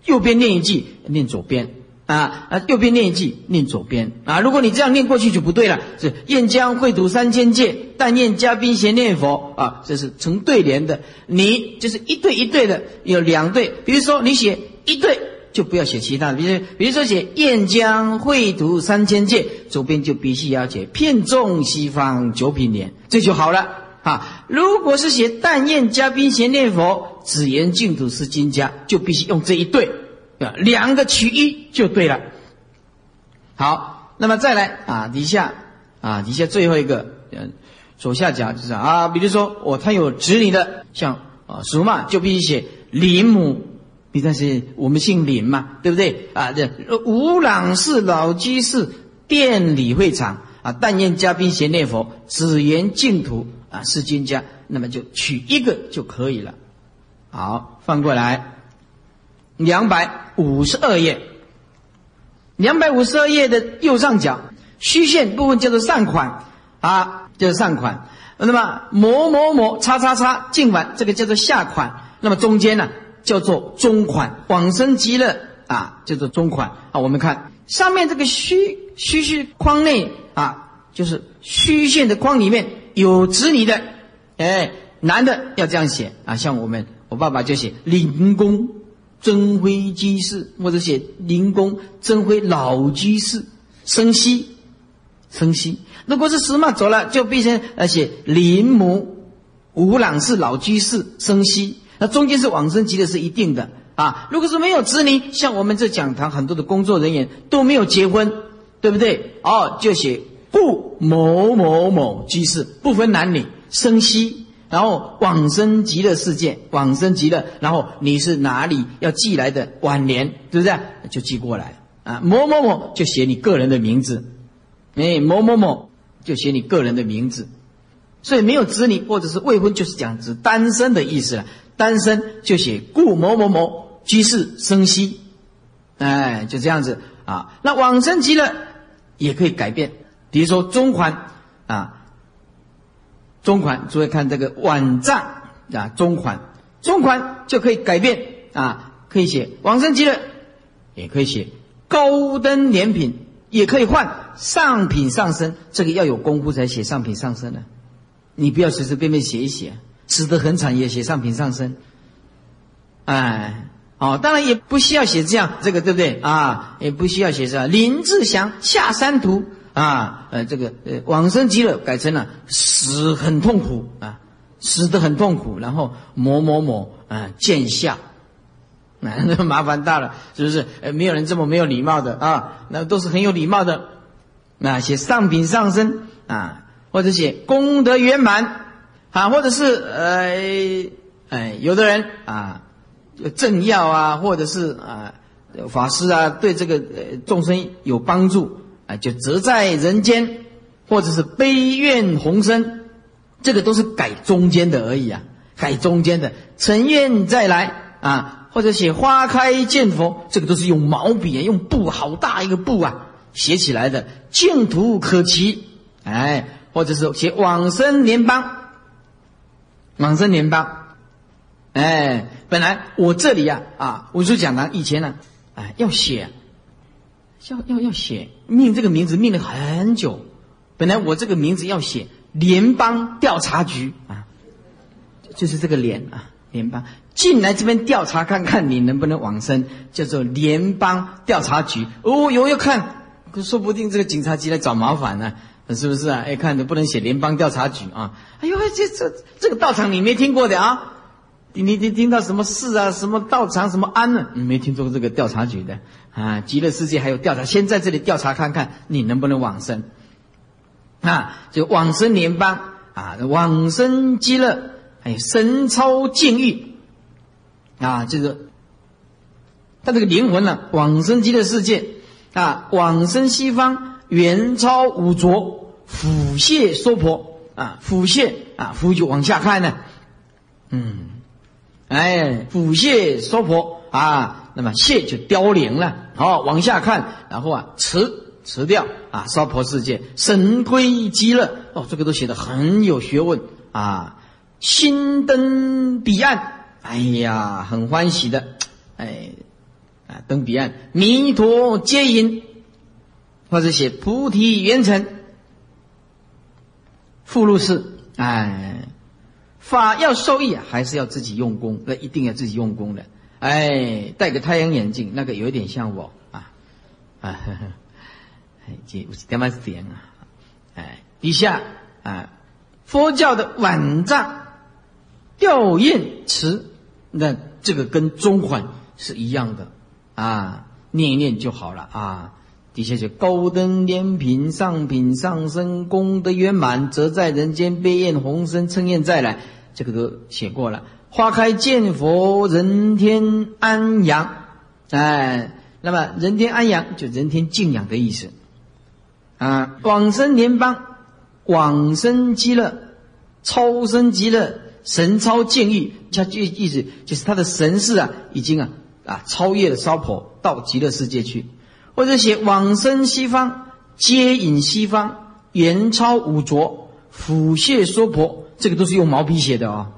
右边念一句，念左边啊啊，右边念一句，念左边啊。如果你这样念过去就不对了。是燕江会土三千界，但愿嘉宾贤念佛啊，这是成对联的。你就是一对一对的，有两对。比如说你写一对，就不要写其他的。比如比如说写燕江会土三千界，左边就必须要写片中西方九品莲，这就好了啊。如果是写但愿嘉宾先念佛，只言净土是金家，就必须用这一对。啊，两个取一就对了。好，那么再来啊，底下啊，底下最后一个，嗯，左下角就是啊，比如说我他有子女的，像啊属马就必须写林母，但是我们姓林嘛，对不对啊？这吴朗氏老居士殿里会场啊，但愿嘉宾贤念佛，只言净土啊是金家，那么就取一个就可以了。好，翻过来。两百五十二页，两百五十二页的右上角虚线部分叫做善款啊，叫做善款。那么某某某叉叉叉净款，这个叫做下款。那么中间呢叫做中款，往生极乐啊叫做中款啊。我们看上面这个虚虚虚框内啊，就是虚线的框里面有子女的，哎，男的要这样写啊，像我们我爸爸就写灵公。真辉居士，或者写灵公真辉老居士，生息，生息。如果是死马走了，就变成呃写林母吴朗氏老居士生息。那中间是往生极的是一定的啊。如果是没有子女，像我们这讲堂很多的工作人员都没有结婚，对不对？哦，就写故某某某居士，不分男女，生息。然后往生极乐世界，往生极乐，然后你是哪里要寄来的晚年，对不对？就寄过来啊，某某某就写你个人的名字，哎，某某某就写你个人的名字，所以没有子女或者是未婚，就是讲指单身的意思了。单身就写故某某某居士生息，哎，就这样子啊。那往生极乐也可以改变，比如说中款啊。中款，诸位看这个晚站啊，中款，中款就可以改变啊，可以写往生极乐，也可以写高登莲品，也可以换上品上身，这个要有功夫才写上品上身呢。你不要随随便便写一写，死得很惨也写上品上身。哎，哦，当然也不需要写这样，这个对不对啊？也不需要写这样。林志祥下山图。啊，呃，这个呃，往生极乐改成了死很痛苦啊，死得很痛苦，然后某某某啊见笑，那 麻烦大了，是不是？呃，没有人这么没有礼貌的啊，那都是很有礼貌的，那写上品上身啊，或者写功德圆满啊，或者是呃，哎，有的人啊，正要啊，或者是啊，法师啊，对这个呃众生有帮助。啊，就则在人间，或者是悲愿宏生，这个都是改中间的而已啊，改中间的，成愿再来啊，或者写花开见佛，这个都是用毛笔啊，用布好大一个布啊写起来的，净土可期，哎，或者是写往生联邦，往生联邦，哎，本来我这里呀啊，我就讲了以前呢，哎，要写。要要要写命这个名字命了很久，本来我这个名字要写联邦调查局啊，就是这个联啊，联邦进来这边调查看看你能不能往生，叫做联邦调查局。哦，有要看，说不定这个警察局来找麻烦呢，是不是啊？哎，看的不能写联邦调查局啊。哎呦，这这这个道场你没听过的啊？你你听到什么事啊？什么道场？什么安呢？你没听说过这个调查局的？啊，极乐世界还有调查，先在这里调查看看你能不能往生，啊，就往生联邦啊，往生极乐，还有神超境域，啊，就是他这个灵魂呢，往生极乐世界啊，往生西方元超五浊腐泻娑婆啊，腐泻啊，腐就往下看呢，嗯，哎，腐泻娑婆。啊。那么谢就凋零了，好往下看，然后啊辞辞掉啊娑婆世界神归极乐。哦，这个都写的很有学问。啊，心登彼岸，哎呀，很欢喜的，哎，啊，登彼岸，弥陀接引，或者写菩提圆成。附录是，哎，法要受益，还是要自己用功？那一定要自己用功的。哎，戴个太阳眼镜，那个有点像我啊，啊，呵呵，哎，这我是他妈是这样啊，哎，底下啊，佛教的晚藏吊唁词，那这个跟中环是一样的啊，念一念就好了啊。底下就高登天品上品上升功德圆满，则在人间悲宴红生称宴再来，这个都写过了。花开见佛，人天安养。哎，那么人天安养就人天敬仰的意思啊。往生莲邦，往生极乐，超生极乐，神超见欲，它就意思就是他的神识啊，已经啊啊超越了娑婆，到极乐世界去。或者写往生西方，接引西方，元超五浊，辅谢娑婆，这个都是用毛笔写的哦，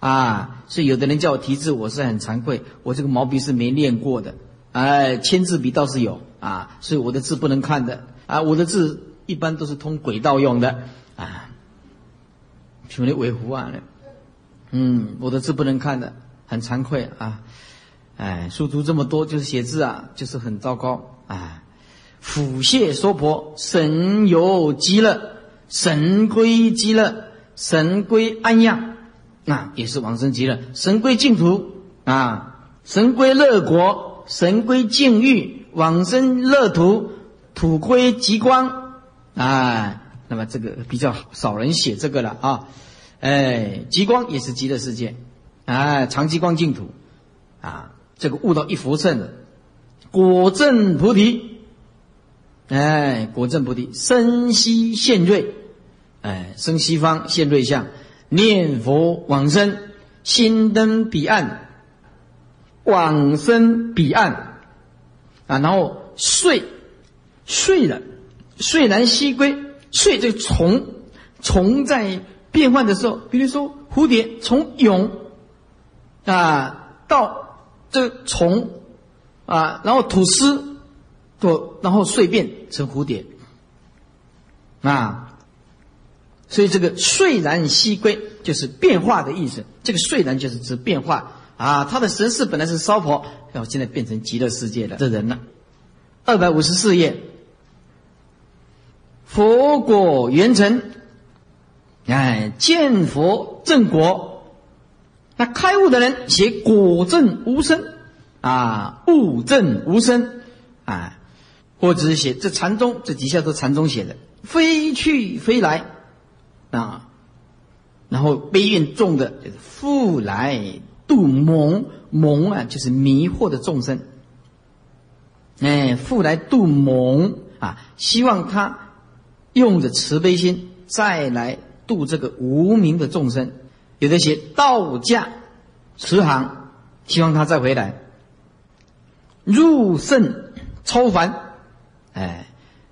啊，所以有的人叫我题字，我是很惭愧，我这个毛笔是没练过的，哎，签字笔倒是有啊，所以我的字不能看的。啊，我的字一般都是通轨道用的。啊，兄弟维护啊，嗯，我的字不能看的，很惭愧啊，哎，书读这么多，就是写字啊，就是很糟糕。啊，辅谢娑婆，神游极乐，神归极乐，神归安养，那也是往生极乐，神归净土啊，神归乐国，神归净域，往生乐土，土归极光啊。那么这个比较少人写这个了啊，哎，极光也是极乐世界，啊，长极光净土啊，这个悟到一佛乘的。果证菩提，哎，果证菩提，生西现瑞，哎，生西方现瑞相，念佛往生，心登彼岸，往生彼岸，啊，然后睡，睡了，睡然西归，睡这个虫，虫在变换的时候，比如说蝴蝶从蛹，啊，到这虫。啊，然后吐丝，吐，然后碎变成蝴蝶，啊，所以这个睡然西归就是变化的意思。这个睡然就是指变化啊，他的神识本来是娑婆，然后现在变成极乐世界的这人了。二百五十四页，佛果圆成，哎，见佛正果，那开悟的人写果证无生。啊，物证无声，啊，或者是写这禅宗，这底下都禅宗写的，飞去飞来，啊，然后悲怨重的就是复来度蒙蒙啊，就是迷惑的众生，哎，复来度蒙啊，希望他用着慈悲心再来度这个无名的众生，有的写道家慈航，希望他再回来。入圣超凡，哎，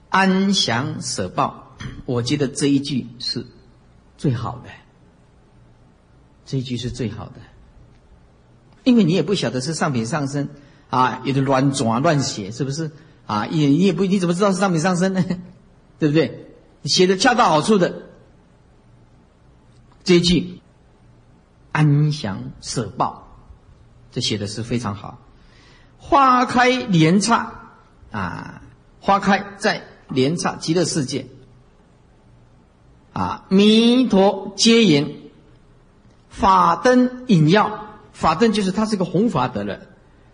安详舍报，我觉得这一句是最好的，这一句是最好的，因为你也不晓得是上品上身啊，有的乱转乱写，是不是啊？也你也不你怎么知道是上品上身呢？对不对？写的恰到好处的这一句，安详舍报，这写的是非常好。花开莲刹啊，花开在莲刹极乐世界。啊，弥陀接引，法灯引耀，法灯就是他是个弘法的人。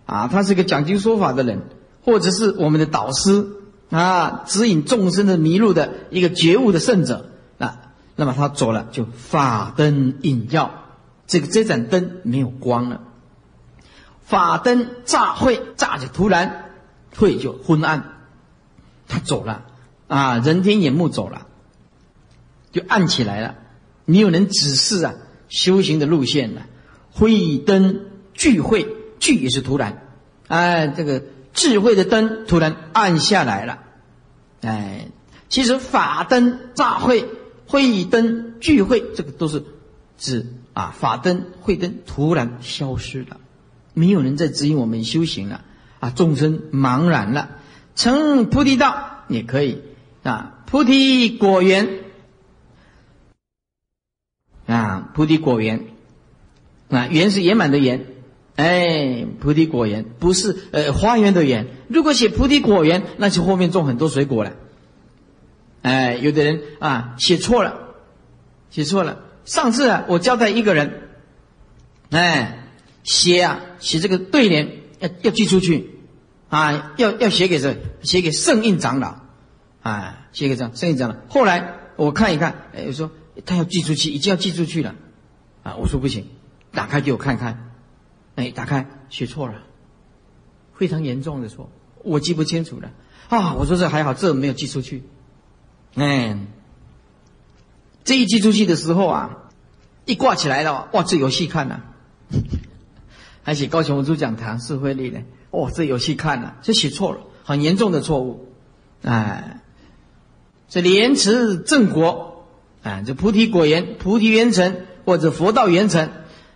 啊，他是个讲经说法的人，或者是我们的导师啊，指引众生的迷路的一个觉悟的圣者。啊，那么他走了就法灯引耀，这个这盏灯没有光了。法灯乍会，乍就突然会就昏暗，他走了啊，人天眼目走了，就暗起来了。没有人指示啊，修行的路线了。慧灯聚会，聚也是突然，哎，这个智慧的灯突然暗下来了，哎，其实法灯乍会，慧灯聚会，这个都是指啊，法灯慧灯突然消失了。没有人在指引我们修行了。啊，众生茫然了，成菩提道也可以。啊，菩提果园啊，菩提果园啊，园是圆满的圆，哎，菩提果园不是呃花园的园。如果写菩提果园，那就后面种很多水果了。哎，有的人啊写错了，写错了。上次啊，我交代一个人，哎，写啊写这个对联要要寄出去，啊，要要写给谁？写给圣印长老，啊，写给这圣印长老。后来我看一看，哎，说他要寄出去，已经要寄出去了，啊，我说不行，打开给我看看，哎，打开写错了，非常严重的错，我记不清楚了，啊，我说这还好，这没有寄出去。哎，这一寄出去的时候啊，一挂起来了，哇，这有戏看了。还写高雄文主讲堂是会力呢？哦，这有戏看了，这写错了，很严重的错误。哎，这莲池正果，啊，这菩提果园、菩提圆成或者佛道圆成，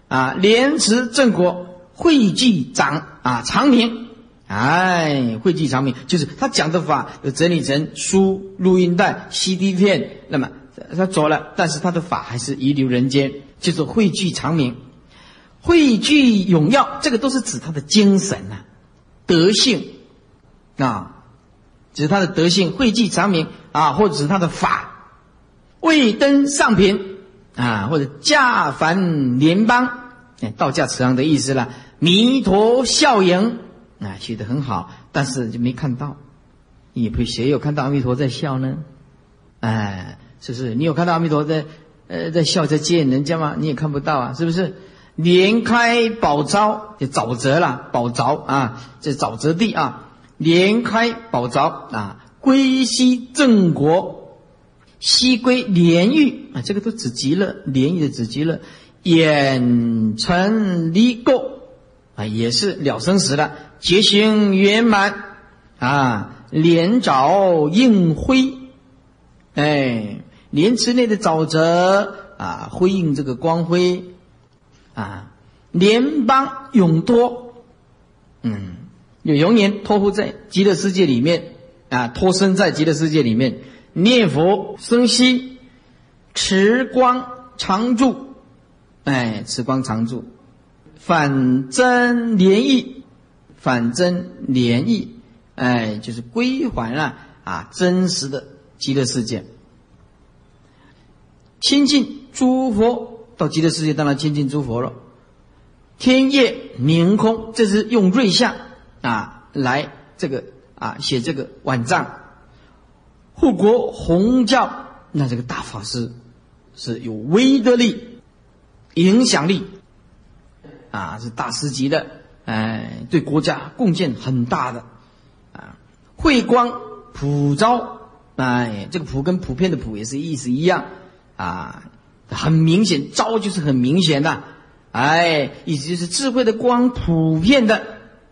啊，莲池正果汇聚长啊长明。哎，汇聚长明，就是他讲的法有整理成书、录音带、CD 片。那么他走了，但是他的法还是遗留人间，就是汇聚长明、汇聚永耀。这个都是指他的精神呐、德性啊，指他的德性汇聚长明啊，或者是他的法未登上品啊，或者驾凡联邦，哎，道驾慈航的意思了。弥陀笑迎。啊，写的很好，但是就没看到。你不谁有看到阿弥陀在笑呢？哎，是不是？你有看到阿弥陀在呃在笑在接引人家吗？你也看不到啊，是不是？莲开宝沼，就沼泽了，宝沼啊，这沼泽地啊，莲开宝沼啊，归西正国，西归莲玉啊，这个都指极乐，莲玉的指极乐，眼成离垢啊，也是了生死了。结行圆满啊，莲沼映辉，哎，莲池内的沼泽啊，辉映这个光辉啊，联邦永多，嗯，有永远托付在极乐世界里面啊，托生在极乐世界里面，念佛生息，持光常住，哎，持光常住，反真莲意。反真莲意，哎，就是归还了啊，真实的极乐世界。亲近诸佛到极乐世界，当然亲近诸佛了。天夜明空，这是用瑞相啊来这个啊写这个晚藏。护国弘教，那这个大法师是有威德力、影响力啊，是大师级的。哎，对国家贡献很大的，啊，慧光普照，哎，这个普跟普遍的普也是意思一样，啊，很明显，昭就是很明显的，哎，意思就是智慧的光普遍的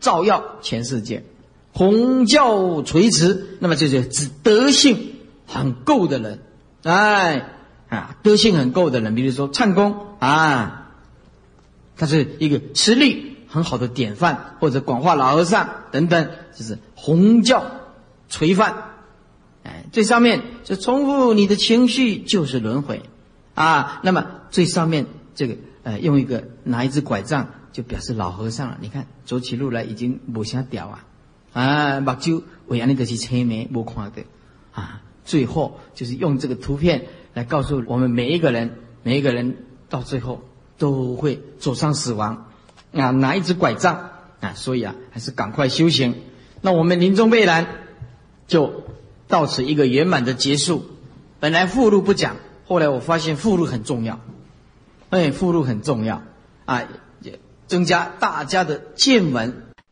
照耀全世界，弘教垂慈，那么就是指德性很够的人，哎，啊，德性很够的人，比如说唱功啊，他是一个实力。很好的典范，或者广化老和尚等等，就是弘教垂范。哎，最上面就重复你的情绪就是轮回啊。那么最上面这个呃，用一个拿一只拐杖就表示老和尚了。你看走起路来已经不想屌啊啊，目睭为安尼的是车眉不看的啊。最后就是用这个图片来告诉我们每一个人，每一个人到最后都会走上死亡。啊，拿一只拐杖啊，所以啊，还是赶快修行。那我们临终备览就到此一个圆满的结束。本来附录不讲，后来我发现附录很重要，哎，附录很重要啊，也增加大家的见闻。